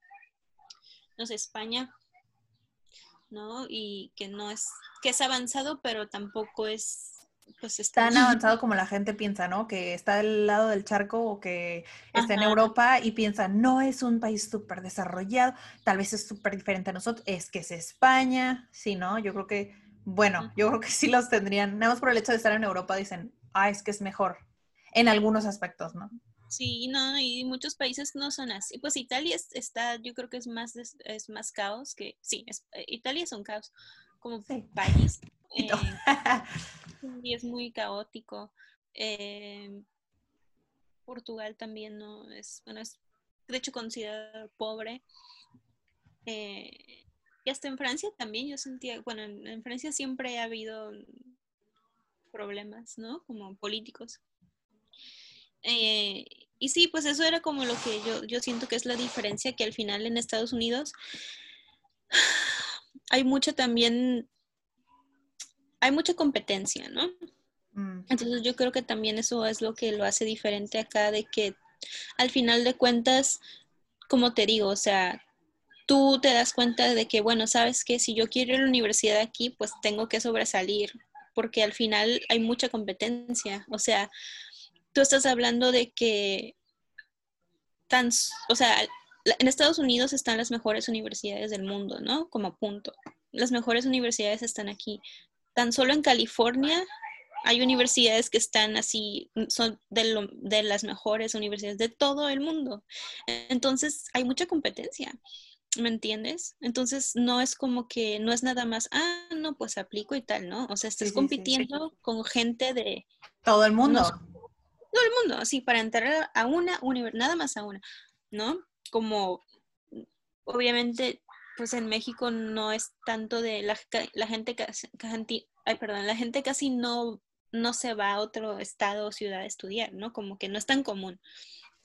no sé, España, ¿no? Y que no es, que es avanzado, pero tampoco es, pues está... Tan avanzado como la gente piensa, ¿no? Que está del lado del charco o que está en Europa y piensa, no es un país súper desarrollado, tal vez es súper diferente a nosotros, es que es España, sí, ¿no? Yo creo que, bueno, yo creo que sí los tendrían, nada más por el hecho de estar en Europa, dicen, ah, es que es mejor en algunos aspectos, ¿no? Sí, no, y muchos países no son así. Pues Italia está, yo creo que es más, es más caos que, sí, eh, Italia es un caos como país. Eh, y es muy caótico. Eh, Portugal también no es, bueno, es de hecho considerado pobre. y hasta en Francia también yo sentía, bueno, en Francia siempre ha habido problemas, ¿no? Como políticos. Eh, y sí, pues eso era como lo que yo, yo siento que es la diferencia, que al final en Estados Unidos hay mucha también, hay mucha competencia, ¿no? Mm. Entonces yo creo que también eso es lo que lo hace diferente acá, de que al final de cuentas, como te digo, o sea, tú te das cuenta de que, bueno, sabes que si yo quiero ir a la universidad aquí, pues tengo que sobresalir, porque al final hay mucha competencia, o sea, tú estás hablando de que tan, o sea, en Estados Unidos están las mejores universidades del mundo, ¿no? Como punto. Las mejores universidades están aquí. Tan solo en California hay universidades que están así, son de, de las mejores universidades de todo el mundo. Entonces, hay mucha competencia. ¿Me entiendes? Entonces no es como que no es nada más, ah, no, pues aplico y tal, ¿no? O sea, estás compitiendo con gente de... Todo el mundo todo el mundo, así, para entrar a una universidad, nada más a una, ¿no? Como, obviamente, pues en México no es tanto de la, la gente casi, ay, perdón, la gente casi no, no se va a otro estado o ciudad a estudiar, ¿no? Como que no es tan común,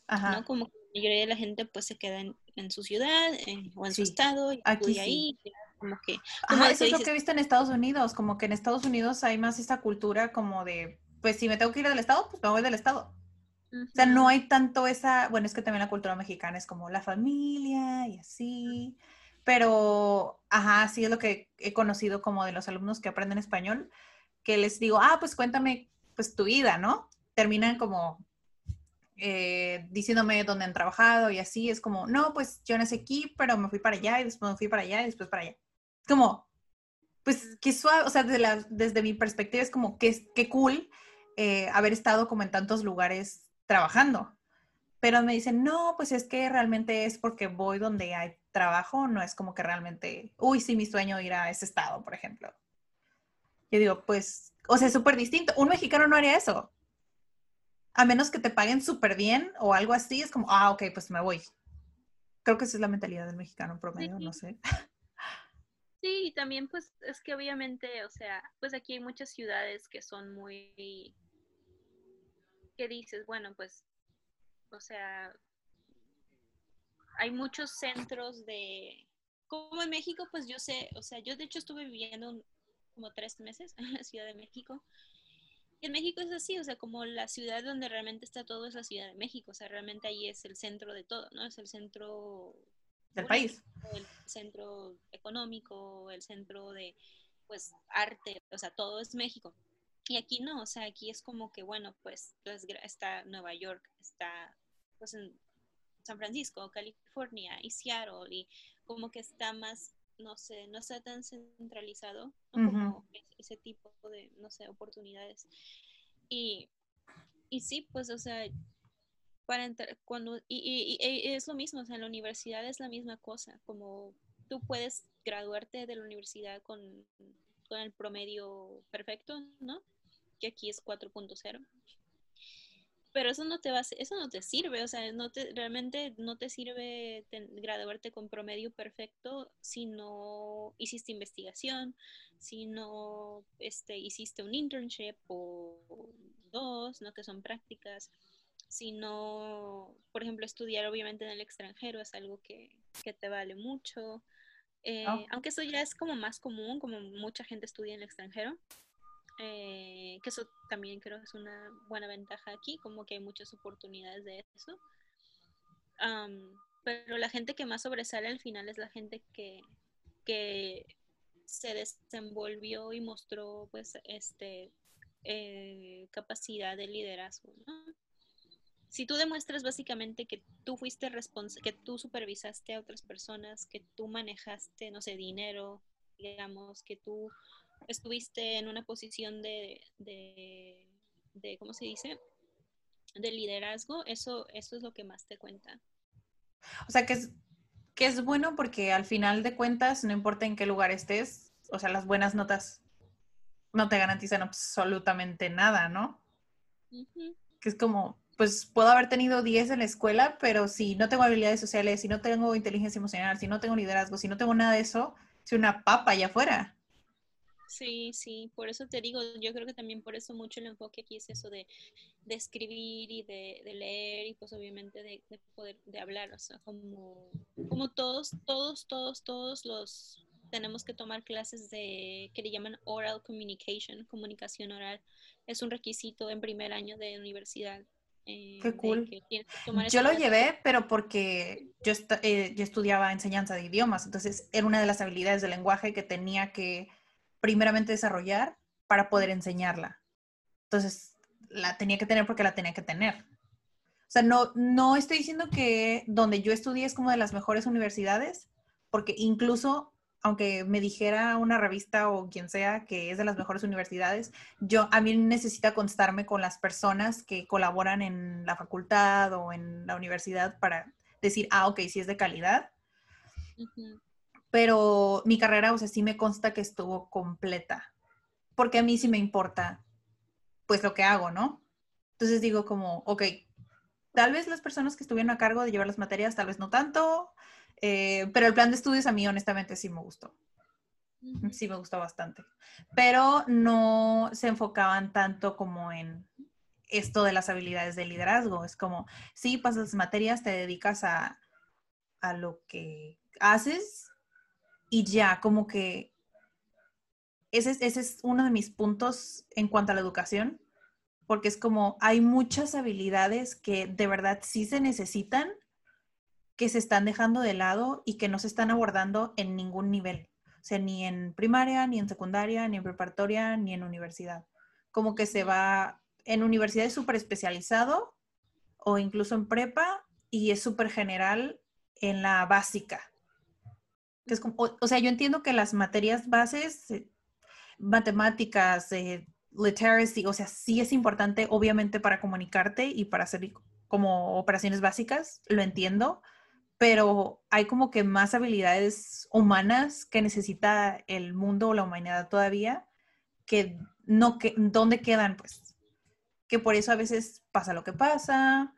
¿no? Como que la mayoría de la gente pues se queda en, su ciudad o en su estado y estudia ahí, como que... Como eso es lo que he visto en Estados Unidos, como que en Estados Unidos hay más esta cultura como de pues si me tengo que ir del estado, pues me voy del estado. O sea, no hay tanto esa, bueno, es que también la cultura mexicana es como la familia y así, pero, ajá, sí es lo que he conocido como de los alumnos que aprenden español, que les digo, ah, pues cuéntame, pues tu vida, ¿no? Terminan como eh, diciéndome dónde han trabajado y así, es como, no, pues yo nací aquí, pero me fui para allá y después me fui para allá y después para allá. Como, pues qué suave, o sea, desde, la, desde mi perspectiva es como, qué, qué cool eh, haber estado como en tantos lugares trabajando. Pero me dicen, no, pues es que realmente es porque voy donde hay trabajo, no es como que realmente, uy, sí, mi sueño ir a ese estado, por ejemplo. Yo digo, pues, o sea, es súper distinto. Un mexicano no haría eso. A menos que te paguen súper bien o algo así, es como, ah, ok, pues me voy. Creo que esa es la mentalidad del mexicano promedio, no sé. Sí, y también pues es que obviamente, o sea, pues aquí hay muchas ciudades que son muy, que dices, bueno, pues, o sea, hay muchos centros de, como en México, pues yo sé, o sea, yo de hecho estuve viviendo como tres meses en la Ciudad de México. Y en México es así, o sea, como la ciudad donde realmente está todo es la Ciudad de México, o sea, realmente ahí es el centro de todo, ¿no? Es el centro del país. El centro económico, el centro de, pues, arte, o sea, todo es México. Y aquí no, o sea, aquí es como que, bueno, pues, está Nueva York, está, pues, en San Francisco, California y Seattle, y como que está más no sé, no está tan centralizado como ese tipo de, no sé, oportunidades. Y, y sí, pues, o sea, para cuando, y, es lo mismo, o sea, en la universidad es la misma cosa, como tú puedes graduarte de la universidad con, con el promedio perfecto, ¿no? Que aquí es 4.0 pero eso no te va eso no te sirve, o sea, no te, realmente no te sirve graduarte con promedio perfecto si no hiciste investigación, si no este, hiciste un internship o dos, ¿no? Que son prácticas, si no, por ejemplo, estudiar obviamente en el extranjero es algo que, que te vale mucho. Eh, oh. Aunque eso ya es como más común, como mucha gente estudia en el extranjero, eh, que eso también creo que es una buena ventaja aquí, como que hay muchas oportunidades de eso. pero la gente que más sobresale al final es la gente que, que se desenvolvió y mostró pues este eh, capacidad de liderazgo. Si tú demuestras básicamente que tú fuiste responsable, que tú supervisaste a otras personas, que tú manejaste, no sé, dinero, digamos, que tú estuviste en una posición de, de, ¿cómo se dice? De liderazgo, eso, eso es lo que más te cuenta. O sea, que es, que es bueno porque al final de cuentas, no importa en qué lugar estés, o sea, las buenas notas no te garantizan absolutamente nada, ¿no? Que es como, pues puedo haber tenido 10 en la escuela, pero si no tengo habilidades sociales, si no tengo inteligencia emocional, si no tengo liderazgo, si no tengo nada de eso, soy una papa allá afuera. Sí, sí, por eso te digo, yo creo que también por eso mucho el enfoque aquí es eso de, escribir y de, leer y pues obviamente de, poder de hablar, o sea, como, como todos, todos, todos, todos los tenemos que tomar clases de que le llaman oral communication, comunicación oral. Es un requisito en primer año de universidad. Eh, Qué cool. Yo lo llevé, pero porque yo, eh, yo estudiaba enseñanza de idiomas, entonces era una de las habilidades del lenguaje que tenía que primeramente desarrollar para poder enseñarla. Entonces, la tenía que tener porque la tenía que tener. O sea, no, no estoy diciendo que donde yo estudié es como de las mejores universidades, porque incluso aunque me dijera una revista o quien sea que es de las mejores universidades, yo a mí necesita constarme con las personas que colaboran en la facultad o en la universidad para decir, ah, ok, si es de calidad pero mi carrera, o sea, sí me consta que estuvo completa, porque a mí sí me importa, pues, lo que hago, ¿no? Entonces digo como, ok, tal vez las personas que estuvieron a cargo de llevar las materias, tal vez no tanto, eh, pero el plan de estudios a mí honestamente sí me gustó. Sí me gustó bastante. Pero no se enfocaban tanto como en esto de las habilidades de liderazgo. Es como, sí, pasas materias, te dedicas a, a lo que haces y ya, como que ese, ese es uno de mis puntos en cuanto a la educación, porque es como hay muchas habilidades que de verdad sí se necesitan, que se están dejando de lado y que no se están abordando en ningún nivel. O sea, ni en primaria, ni en secundaria, ni en preparatoria, ni en universidad. Como que se va en universidades súper especializado o incluso en prepa y es súper general en la básica o, sea, yo entiendo que las materias bases, eh, matemáticas, eh, literacy, o sea, sí es importante, obviamente, para comunicarte y para hacer como operaciones básicas, lo entiendo, pero hay como que más habilidades humanas que necesita el mundo o la humanidad todavía, que no, que, ¿dónde quedan? Pues que por eso a veces pasa lo que pasa,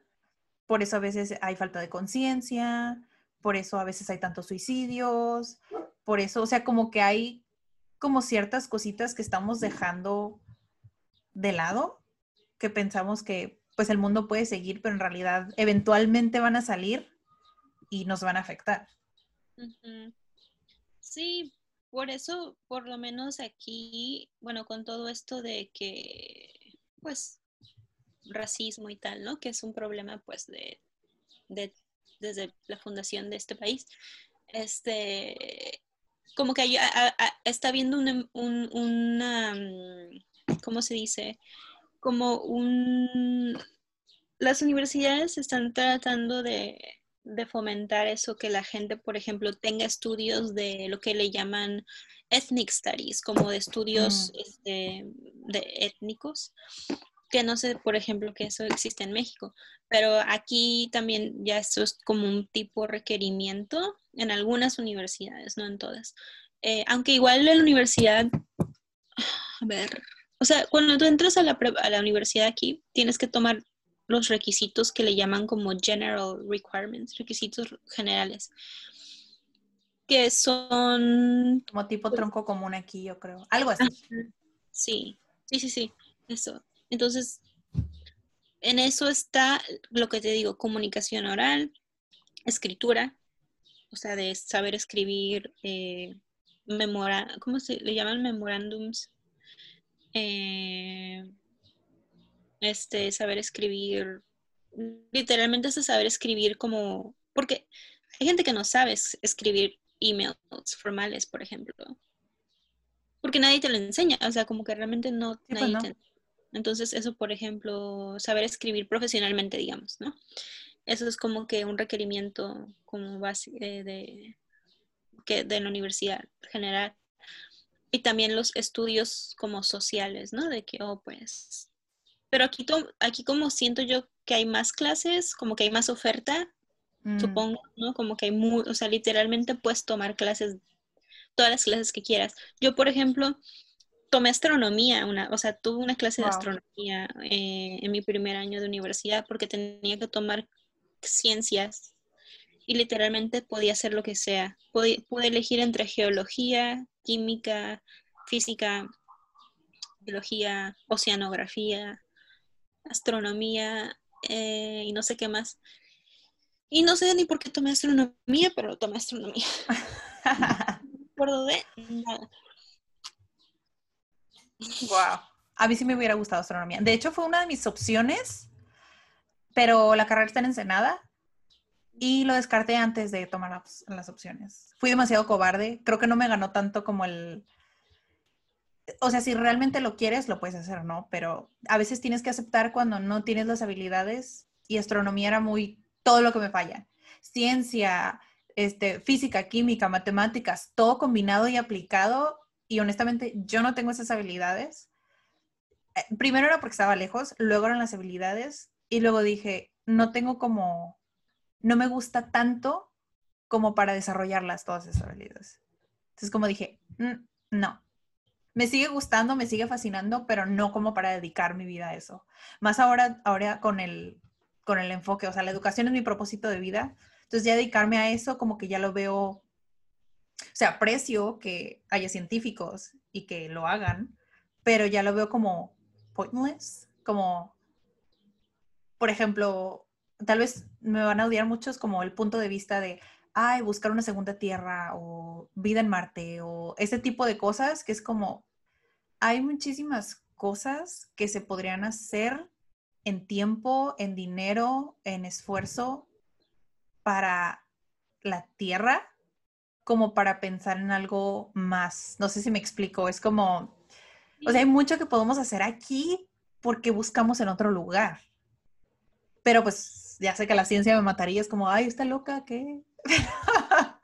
por eso a veces hay falta de conciencia, por eso a veces hay tantos suicidios, por eso, o sea, como que hay como ciertas cositas que estamos dejando de lado, que pensamos que pues el mundo puede seguir, pero en realidad eventualmente van a salir y nos van a afectar. Sí, por eso, por lo menos aquí, bueno, con todo esto de que, pues, racismo y tal, ¿no? Que es un problema, pues, de, de- desde la fundación de este país. Este, como que hay- está habiendo un, un- una, mm, ¿cómo se dice? Como un, las universidades están tratando de, de fomentar eso, que la gente, por ejemplo, tenga estudios de lo que le llaman ethnic studies, como de estudios Mm. este, de étnicos, que no sé, por ejemplo, que eso existe en México, pero aquí también ya eso es como un tipo requerimiento en algunas universidades, no en todas. Eh, aunque igual en la universidad, a ver, o sea, cuando tú entras a la, a la universidad aquí, tienes que tomar los requisitos que le llaman como general requirements, requisitos generales, que son, Como tipo tronco común aquí, yo creo. Algo así. sí, sí, sí, sí, eso. Entonces, en eso está lo que te digo, comunicación oral, escritura, o sea, de saber escribir, eh, memora, ¿cómo se le llaman? Memorándums. Eh, este, saber escribir, literalmente es saber escribir como, porque hay gente que no sabe es- escribir emails formales, por ejemplo, porque nadie te lo enseña, o sea, como que realmente no, pues nadie no. te- Entonces, eso, por ejemplo, saber escribir profesionalmente, digamos, ¿no? Eso es como que un requerimiento como base eh, de, que, de la universidad general. Y también los estudios como sociales, ¿no? De que, oh, pues... Pero aquí, aquí como siento yo que hay más clases, como que hay más oferta, Mm. supongo, ¿no? Como que hay muy, o sea, literalmente puedes tomar clases, todas las clases que quieras. Yo, por ejemplo, tomé astronomía, una, o sea, tuve una clase de astronomía eh, en mi primer año de universidad porque tenía que tomar ciencias y literalmente podía hacer lo que sea. Pude, pude elegir entre geología, química, física, biología, oceanografía, astronomía eh, y no sé qué más. Y no sé ni por qué tomé astronomía, pero tomé astronomía. No me acuerdo de nada. Wow. A mí sí me hubiera gustado astronomía. De hecho, fue una de mis opciones, pero la carrera está en Ensenada y lo descarté antes de tomar las, las opciones. Fui demasiado cobarde. Creo que no me ganó tanto como el... O sea, si realmente lo quieres, lo puedes hacer, ¿no? Pero a veces tienes que aceptar cuando no tienes las habilidades y astronomía era muy todo lo que me falla. Ciencia, este, física, química, matemáticas, todo combinado y aplicado y honestamente yo no tengo esas habilidades. Eh, Primero era porque estaba lejos, luego eran las habilidades y luego dije, no tengo como, no me gusta tanto como para desarrollarlas todas esas habilidades. Entonces como dije, "Mm, no, me sigue gustando, me sigue fascinando, pero no como para dedicar mi vida a eso. Más ahora, ahora con el, con el enfoque, o sea, la educación es mi propósito de vida. Entonces ya dedicarme a eso como que ya lo veo o sea, aprecio que haya científicos y que lo hagan, pero ya lo veo como pointless, como, por ejemplo, tal vez me van a odiar muchos como el punto de vista de, ay, buscar una segunda tierra o vida en Marte o ese tipo de cosas que es como, hay muchísimas cosas que se podrían hacer en tiempo, en dinero, en esfuerzo para la Tierra como para pensar en algo más. No sé si me explico, es como, o sea, hay mucho que podemos hacer aquí porque buscamos en otro lugar. Pero pues ya sé que la ciencia me mataría, es como, ay, está loca, ¿qué?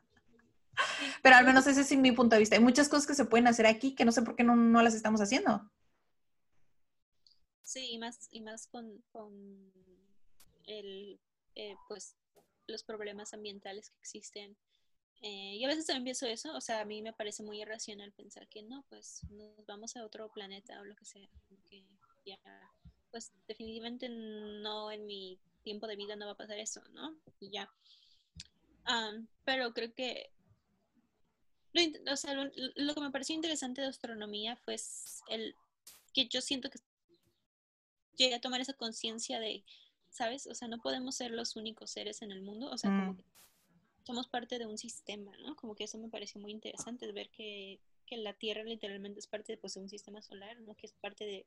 Pero al menos ese es mi punto de vista. Hay muchas cosas que se pueden hacer aquí que no sé por qué no, no las estamos haciendo. Sí, y más, y más con, con el, eh, pues, los problemas ambientales que existen. Eh, y a veces también pienso eso, o sea, a mí me parece muy irracional pensar que no, pues nos vamos a otro planeta o lo que sea. que ya, pues definitivamente no en mi tiempo de vida no va a pasar eso, ¿no? Y ya. Am, pero creo que, lo, in- o sea, lo, lo que me pareció interesante de astronomía fue el que yo siento que llegué a tomar esa conciencia de, ¿sabes? O sea, no podemos ser los únicos seres en el mundo, o sea, como Mm. que somos parte de un sistema, ¿no? Como que eso me pareció muy interesante, ver que, que la Tierra literalmente es parte de, pues, de un sistema solar, ¿no? Que es parte de...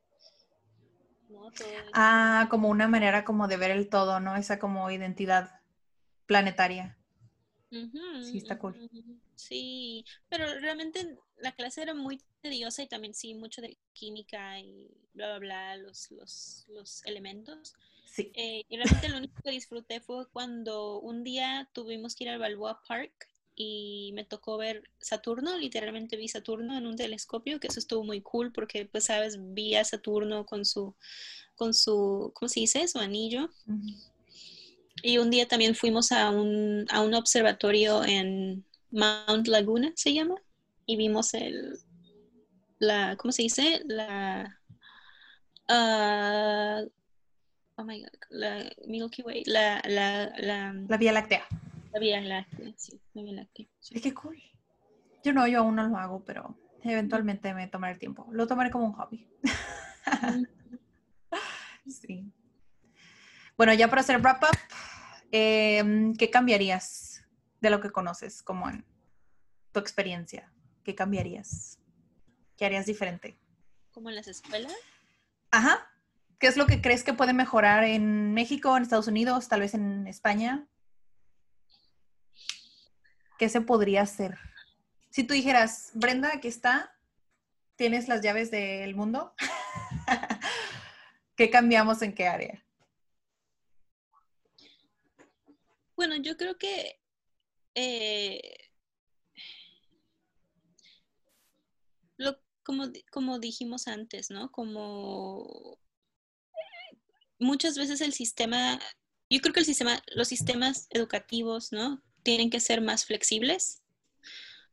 ¿no? Todo. Ah, como una manera como de ver el todo, ¿no? Esa como identidad planetaria. Sí, está cool. Sí, pero realmente la clase era muy tediosa y también sí, mucho de química y bla, bla, bla, los, los, los elementos. Sí. Eh, y realmente lo único que disfruté fue cuando un día tuvimos que ir al Balboa Park y me tocó ver Saturno, literalmente vi Saturno en un telescopio, que eso estuvo muy cool porque, pues, sabes, vi a Saturno con su, con su, ¿cómo se dice? Su anillo. Ujú. Y un día también fuimos a un, a un observatorio en Mount Laguna, se llama, y vimos el, la, ¿cómo se dice? La, ah, oh my God, la Milky Way, la, la, la, La Vía Láctea. la Vía Láctea, sí, la Vía Láctea. sí. Ay, qué cool. Yo no, yo aún no lo hago, pero eventualmente me tomaré el tiempo. Lo tomaré como un hobby. sí. Bueno, ya para hacer wrap up, em, ¿qué cambiarías de lo que conoces, como en tu experiencia? ¿Qué cambiarías? ¿Qué harías diferente? Como en las escuelas. Ajá. ¿Qué es lo que crees que puede mejorar en México, en Estados Unidos, tal vez en España? ¿Qué se podría hacer? Si tú dijeras, Brenda, aquí está, tienes las llaves del mundo, ¿qué cambiamos en qué área? Bueno, yo creo que eh, lo, como, como dijimos antes, ¿no? Como muchas veces el sistema, yo creo que el sistema, los sistemas educativos, ¿no? Tienen que ser más flexibles,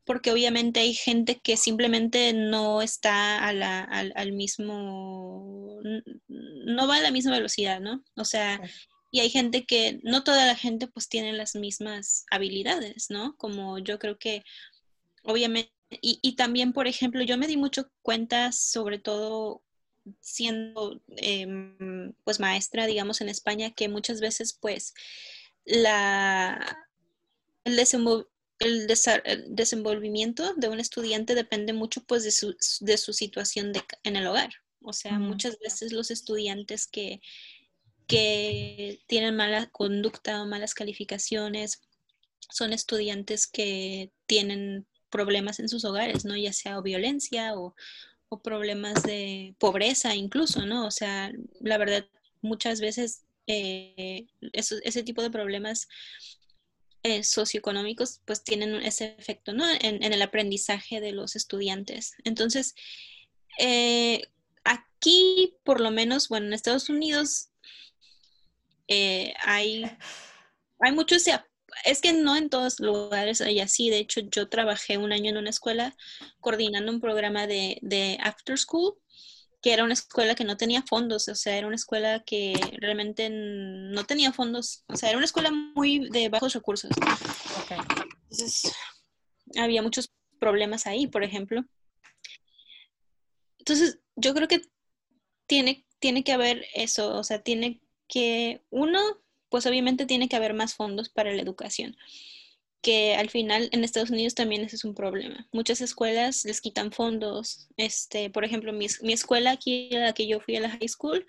porque obviamente hay gente que simplemente no está a al, al mismo, no va a la misma velocidad, ¿no? O sea. Y hay gente que, no toda la gente pues tiene las mismas habilidades, ¿no? Como yo creo que, obviamente, y, y también, por ejemplo, yo me di mucho cuenta, sobre todo siendo em, pues maestra, digamos, en España, que muchas veces pues la, el, desenvol- el, desa- el desenvolvimiento de un estudiante depende mucho pues de su, de su situación de en el hogar. O sea, muchas veces los estudiantes que, que tienen mala conducta o malas calificaciones son estudiantes que tienen problemas en sus hogares, ¿no? Ya sea o violencia o, o problemas de pobreza incluso, ¿no? O sea, la verdad, muchas veces eh, ese tipo de problemas eh, socioeconómicos pues tienen ese efecto, ¿no? En, en el aprendizaje de los estudiantes. Entonces, eh, aquí, por lo menos, bueno, en Estados Unidos eh, hay, hay mucho ese ap- es que no en todos lugares hay así. De hecho, yo trabajé un año en una escuela coordinando un programa de, de after school, que era una escuela que no tenía fondos, o sea, era una escuela que realmente no tenía fondos, o sea, era una escuela muy de bajos recursos. Entonces, había muchos problemas ahí, por ejemplo. Entonces, yo creo que tiene, tiene que haber eso, o sea, tiene que, uno, pues obviamente tiene que haber más fondos para la educación, que al final en Estados Unidos también ese es un problema. Muchas escuelas les quitan fondos, este, por ejemplo, mi, mi escuela aquí, a la que yo fui a la high school,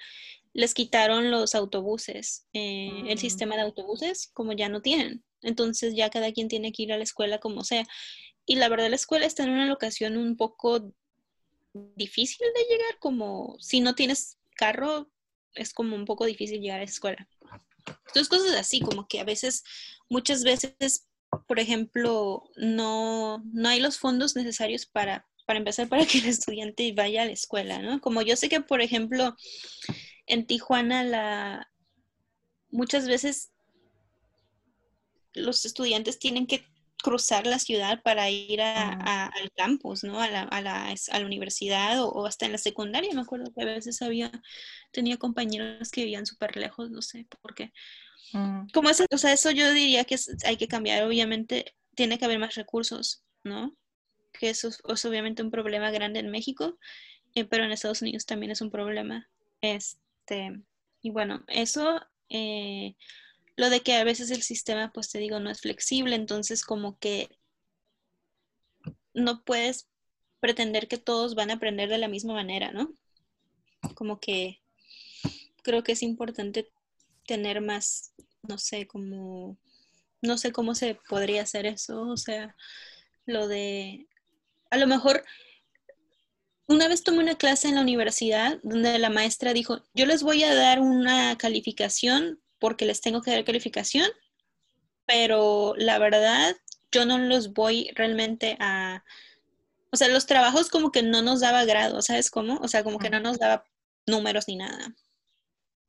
les quitaron los autobuses, eh, el Mm. sistema de autobuses, como ya no tienen. Entonces ya cada quien tiene que ir a la escuela como sea. Y la verdad la escuela está en una locación un poco difícil de llegar, como si no tienes carro, es como un poco difícil llegar a esa escuela. Entonces cosas así, como que a veces, muchas veces, por ejemplo, no, no hay los fondos necesarios para, para empezar para que el estudiante vaya a la escuela, ¿no? Como yo sé que, por ejemplo, en Tijuana la muchas veces los estudiantes tienen que cruzar la ciudad para ir a, a- al campus, ¿no? A la, a la, a la universidad o, o hasta en la secundaria. Me acuerdo que a veces había, tenía compañeros que vivían súper lejos, no sé por qué. Mm, Como eso, o sea, eso yo diría que es- hay que cambiar. Obviamente tiene que haber más recursos, ¿no? Que eso es, es obviamente un problema grande en México, eh, pero en Estados Unidos también es un problema. Este, y bueno, eso, eh, lo de que a veces el sistema, pues te digo, no es flexible, entonces como que no puedes pretender que todos van a aprender de la misma manera, ¿no? Como que creo que es importante tener más, no sé, como, no sé cómo se podría hacer eso, o sea, lo de, a lo mejor, una vez tomé una clase en la universidad donde la maestra dijo, yo les voy a dar una calificación porque les tengo que dar calificación, pero la verdad, yo no los voy realmente a, o sea, los trabajos como que no nos daba grado, ¿sabes cómo? O sea, como que no nos daba números ni nada.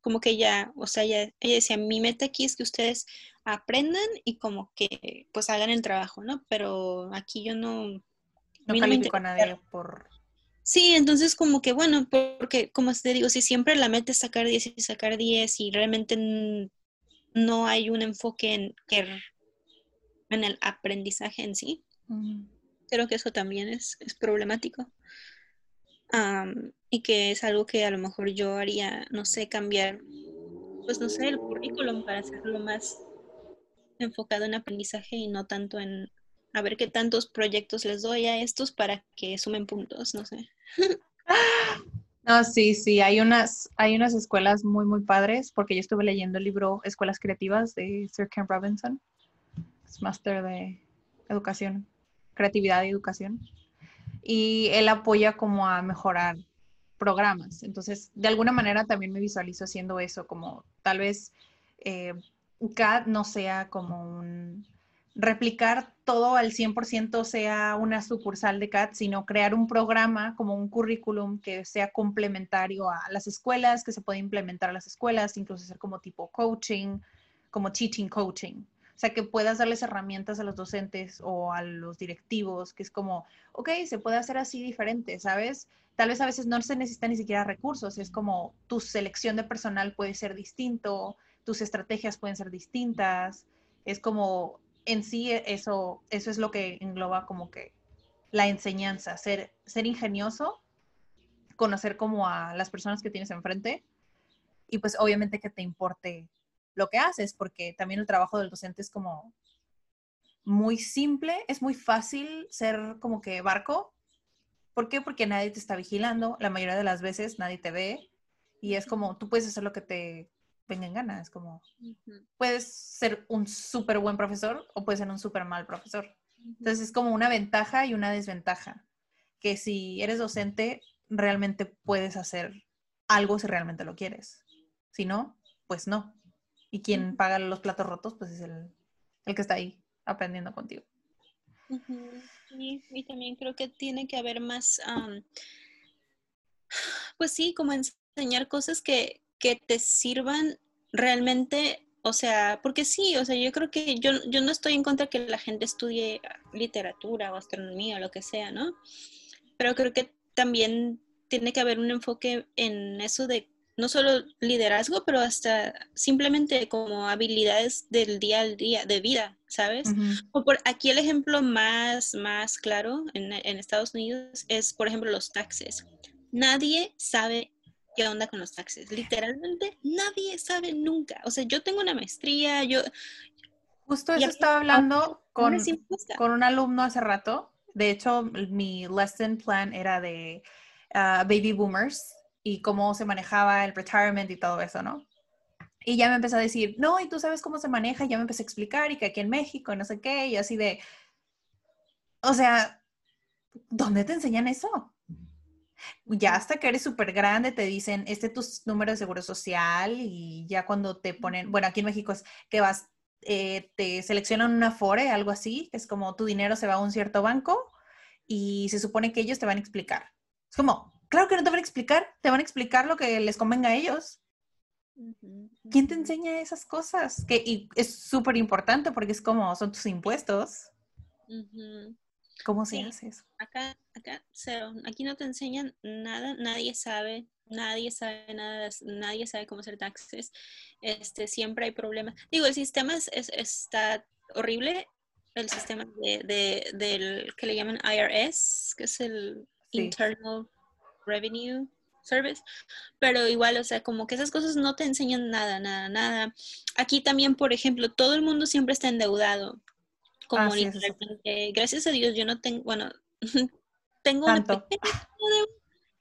Como que ella, o sea, ella, ella decía, mi meta aquí es que ustedes aprendan y como que pues hagan el trabajo, ¿no? Pero aquí yo no... No califico a nadie por... Sí, entonces como que bueno, porque como te digo, si siempre la meta es sacar 10 y sacar 10 y realmente no hay un enfoque en, en el aprendizaje en sí, creo que eso también es, es problemático. y que es algo que a lo mejor yo haría, no sé, cambiar, pues no sé, el currículum para hacerlo más enfocado en aprendizaje y no tanto en a ver qué tantos proyectos les doy a estos para que sumen puntos, no sé. No, sí, sí, hay unas, hay unas escuelas muy, muy padres, porque yo estuve leyendo el libro Escuelas Creativas de Sir Ken Robinson, es máster de educación creatividad y educación. Y él apoya como a mejorar programas. Entonces, de alguna manera también me visualizo haciendo eso, como tal vez eh, CAD no sea como un replicar todo al 100% sea una sucursal de CAD, sino crear un programa como un currículum que sea complementario a las escuelas, que se pueda implementar a las escuelas, incluso ser como tipo coaching, como teaching coaching. O sea, que puedas darles herramientas a los docentes o a los directivos, que es como, ok, se puede hacer así diferente, ¿sabes? Tal vez a veces no se necesitan ni siquiera recursos, es como tu selección de personal puede ser distinto, tus estrategias pueden ser distintas, es como en sí eso, eso es lo que engloba como que la enseñanza, ser, ser ingenioso, conocer como a las personas que tienes enfrente y pues obviamente que te importe lo que haces, porque también el trabajo del docente es como muy simple, es muy fácil ser como que barco. ¿Por qué? Porque nadie te está vigilando, la mayoría de las veces nadie te ve y es como tú puedes hacer lo que te venga en gana, es como puedes ser un súper buen profesor o puedes ser un súper mal profesor. Entonces es como una ventaja y una desventaja, que si eres docente realmente puedes hacer algo si realmente lo quieres. Si no, pues no. Y quien paga los platos rotos, pues es el, que está ahí aprendiendo contigo. y, también creo que tiene que haber más, pues sí, como enseñar cosas que, que te sirvan realmente, o sea, porque sí, o sea, yo creo que yo, yo no estoy en contra que la gente estudie literatura o astronomía o lo que sea, ¿no? Pero creo que también tiene que haber un enfoque en eso de no solo liderazgo, pero hasta simplemente como habilidades del día al día, de vida, ¿sabes? o por, aquí el ejemplo más, más claro en, en, Estados Unidos es, por ejemplo, los taxes. Nadie sabe qué onda con los taxes. Literalmente nadie sabe nunca. O sea, yo tengo una maestría, yo... Justo eso estaba hablando con, con un alumno hace rato. De hecho, mi lesson plan era de uh, baby boomers y cómo se manejaba el retirement y todo eso, ¿no? Y ya me empezó a decir, no, y tú sabes cómo se maneja, y ya me empecé a explicar, y que aquí en México, no sé qué, y así de, o sea, ¿dónde te enseñan eso? Ya hasta que eres súper grande te dicen, este es tu número de seguro social, y ya cuando te ponen, bueno, aquí en México es que vas, eh, te seleccionan una FORE, algo así, es como tu dinero se va a un cierto banco, y se supone que ellos te van a explicar. Es como, Claro que no te van a explicar, te van a explicar lo que les convenga a ellos. ¿Quién te enseña esas cosas? Que y es súper importante porque es como son tus impuestos. ¿Cómo se hace eso? Acá, acá, cero. Aquí no te enseñan nada, nadie sabe, nadie sabe nada, nadie sabe cómo hacer taxes. Este, siempre hay problemas. Digo, el sistema es, está horrible, el sistema de, del que le llaman IRS, que es el Internal revenue, service, pero igual, o sea, como que esas cosas no te enseñan nada, nada, nada. Aquí también, por ejemplo, todo el mundo siempre está endeudado. Es, literalmente, gracias a Dios, yo no tengo, bueno, tengo una pequeña deuda,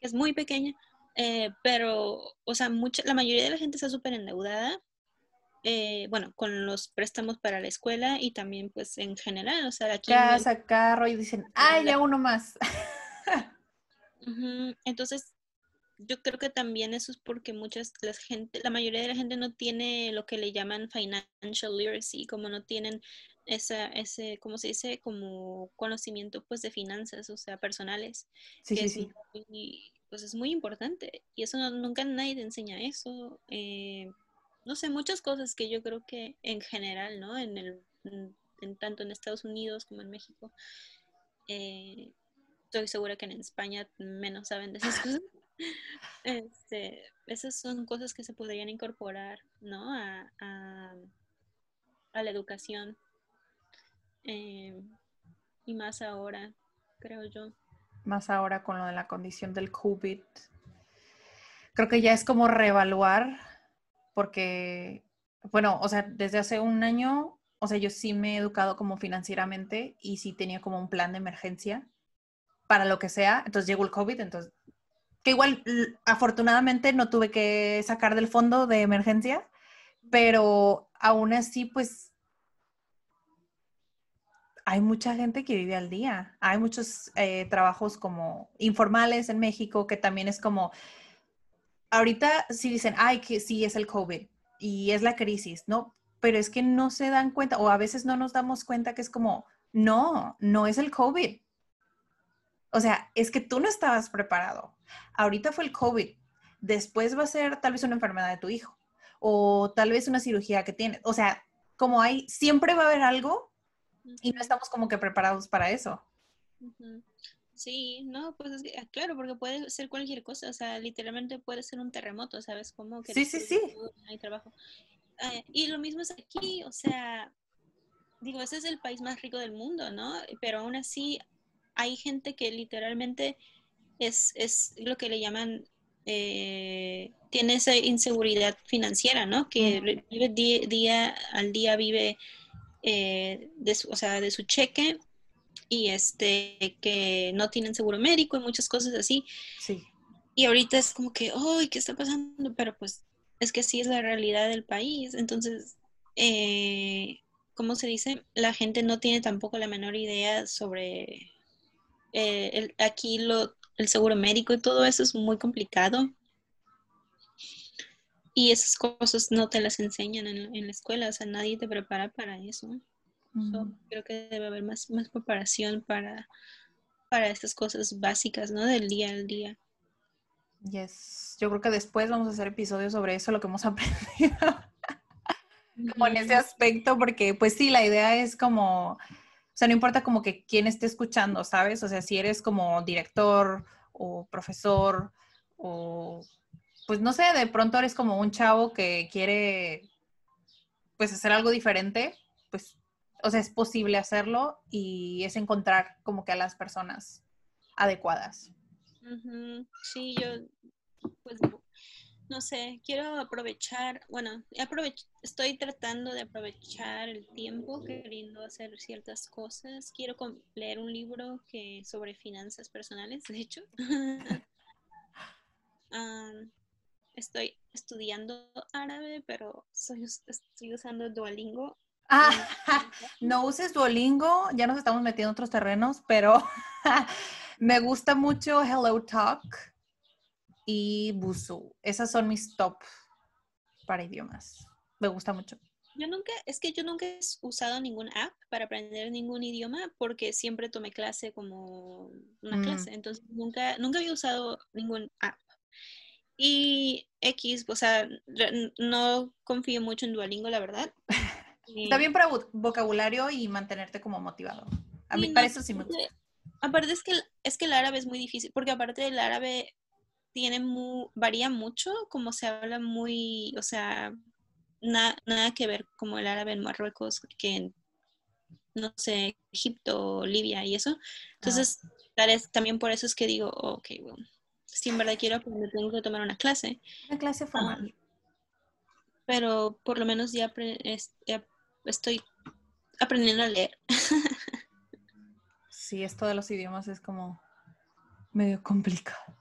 que es muy pequeña, eh, pero, o sea, mucha, la mayoría de la gente está súper endeudada. eh, bueno, con los préstamos para la escuela y también, pues, en general, o sea, aquí... en el- Casa, carro y dicen, ay, ya uno más. Entonces, yo creo que también eso es porque muchas, la gente, la mayoría de la gente no tiene lo que le llaman financial literacy, como no tienen esa, ese, ¿cómo se dice? Como conocimiento, pues, de finanzas, o sea, personales, Sí, que sí, es sí. muy, pues, es muy importante. Y eso no- nunca nadie te enseña eso. eh, no sé, muchas cosas que yo creo que en general, ¿no? En el, en- en tanto en Estados Unidos como en México, eh, estoy segura que en España menos saben de esas cosas. Este, esas son cosas que se podrían incorporar, ¿no? A, a- a la educación. Eh, y más ahora, creo yo. Más ahora con lo de la condición del COVID. Creo que ya es como reevaluar, porque, bueno, o sea, desde hace un año, o sea, yo sí me he educado como financieramente y sí tenía como un plan de emergencia para lo que sea. Entonces llegó el COVID, entonces, que igual, afortunadamente no tuve que sacar del fondo de emergencia, pero aún así, pues hay mucha gente que vive al día. Hay muchos eh, trabajos como informales en México que también es como, ahorita sí dicen, ay, que sí es el COVID y es la crisis, ¿no? Pero es que no se dan cuenta o a veces no nos damos cuenta que es como, no, no es el COVID. O sea, es que tú no estabas preparado. Ahorita fue el COVID. Después va a ser tal vez una enfermedad de tu hijo o tal vez una cirugía que tienes. O sea, como hay, siempre va a haber algo y no estamos como que preparados para eso. Sí, no, pues es que, ah, claro, porque puede ser cualquier cosa, o sea, literalmente puede ser un terremoto, ¿sabes? Como que Sí, sí, sí. no hay trabajo. Eh, y lo mismo es aquí, o sea, digo, ese es el país más rico del mundo, ¿no? Pero aún así hay gente que literalmente es, es lo que le llaman, eh, tiene esa inseguridad financiera, ¿no? Que vive día, día al día, vive eh, de su, o sea, de su cheque y este que no tienen seguro médico y muchas cosas así. Sí. Y ahorita es como que, ¡ay, qué está pasando! Pero pues es que así es la realidad del país. Entonces, eh, ¿cómo se dice? La gente no tiene tampoco la menor idea sobre eh, el, aquí lo, el seguro médico y todo eso es muy complicado. Y esas cosas no te las enseñan en, en la escuela, o sea, nadie te prepara para eso. So, creo que debe haber más, más preparación para, para estas cosas básicas, ¿no? Del día al día. Yes. Yo creo que después vamos a hacer episodios sobre eso, lo que hemos aprendido. como en ese aspecto, porque pues sí, la idea es como, o sea, no importa como que quién esté escuchando, ¿sabes? O sea, si eres como director o profesor o pues no sé, de pronto eres como un chavo que quiere pues hacer algo diferente, pues, o sea, es posible hacerlo y es encontrar como que a las personas adecuadas. Sí, yo, pues, no sé, quiero aprovechar, bueno, estoy tratando de aprovechar el tiempo queriendo hacer ciertas cosas. Quiero leer un libro que sobre finanzas personales, de hecho. Am, estoy estudiando árabe, pero soy, estoy usando Duolingo. Ah, no uses Duolingo, ya nos estamos metiendo en otros terrenos, pero me gusta mucho Hello Talk y Busuu. Esas son mis top para idiomas. Me gusta mucho. Yo nunca, es que yo nunca he usado ningún app para aprender ningún idioma porque siempre tomé clase como una Mm. clase, entonces nunca, nunca había usado ningún app. Y X, o sea, no confío mucho en Duolingo, la verdad. Está bien para vo- vocabulario y mantenerte como motivado. A mí para eso sí me gusta. aparte- es que, el- es que el árabe es muy difícil, porque aparte del árabe tiene mu- varía mucho, como se habla muy, o sea, na- nada que ver como el árabe en Marruecos, que en, no sé, Egipto, Libia y eso. Entonces, es- también por eso es que digo, ok, bueno, si en verdad quiero aprender, tengo que tomar una clase. Una clase formal. pero por lo menos ya, ya estoy aprendiendo a leer. sí, esto de los idiomas es como medio complicado.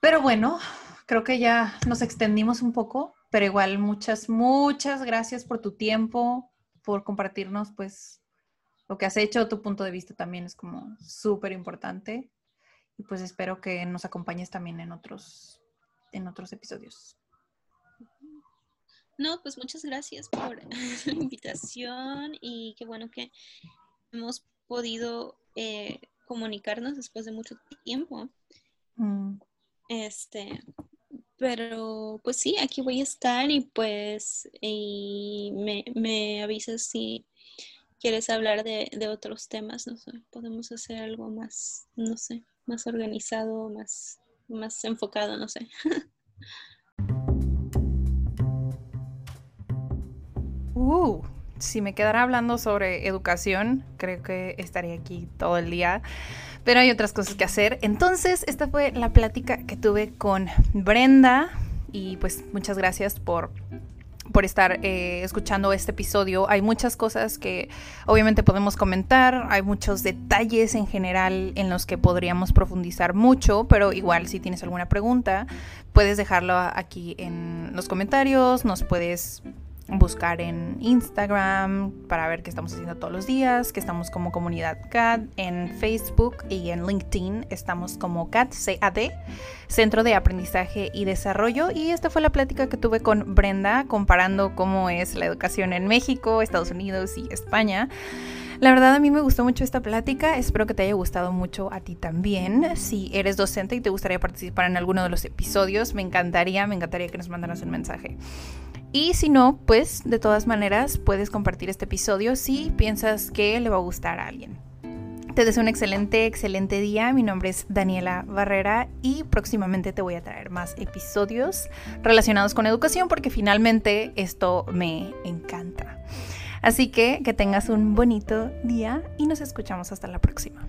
Pero bueno, creo que ya nos extendimos un poco, pero igual muchas, muchas gracias por tu tiempo, por compartirnos pues lo que has hecho, tu punto de vista también es como súper importante y pues espero que nos acompañes también en otros, en otros episodios. No, pues muchas gracias por la invitación y qué bueno que hemos podido eh, comunicarnos después de mucho tiempo. Mm. Este, pero pues sí, aquí voy a estar y pues y me, me avisas si quieres hablar de, de, otros temas, no sé, podemos hacer algo más, no sé, más organizado, más, más enfocado, no sé. Uh, si me quedara hablando sobre educación, creo que estaría aquí todo el día pero hay otras cosas que hacer. Entonces, esta fue la plática que tuve con Brenda y pues muchas gracias por por estar eh, escuchando este episodio. Hay muchas cosas que obviamente podemos comentar, hay muchos detalles en general en los que podríamos profundizar mucho, pero igual si tienes alguna pregunta, puedes dejarlo aquí en los comentarios, nos puedes buscar en Instagram para ver qué estamos haciendo todos los días, que estamos como comunidad CAD, en Facebook y en LinkedIn estamos como CAD, CAD, Centro de Aprendizaje y Desarrollo. Y esta fue la plática que tuve con Brenda comparando cómo es la educación en México, Estados Unidos y España. La verdad a mí me gustó mucho esta plática, espero que te haya gustado mucho a ti también. Si eres docente y te gustaría participar en alguno de los episodios, me encantaría, me encantaría que nos mandaras un mensaje. Y si no, pues de todas maneras puedes compartir este episodio si piensas que le va a gustar a alguien. Te deseo un excelente, excelente día. Mi nombre es Daniela Barrera y próximamente te voy a traer más episodios relacionados con educación porque finalmente esto me encanta. Así que que tengas un bonito día y nos escuchamos hasta la próxima.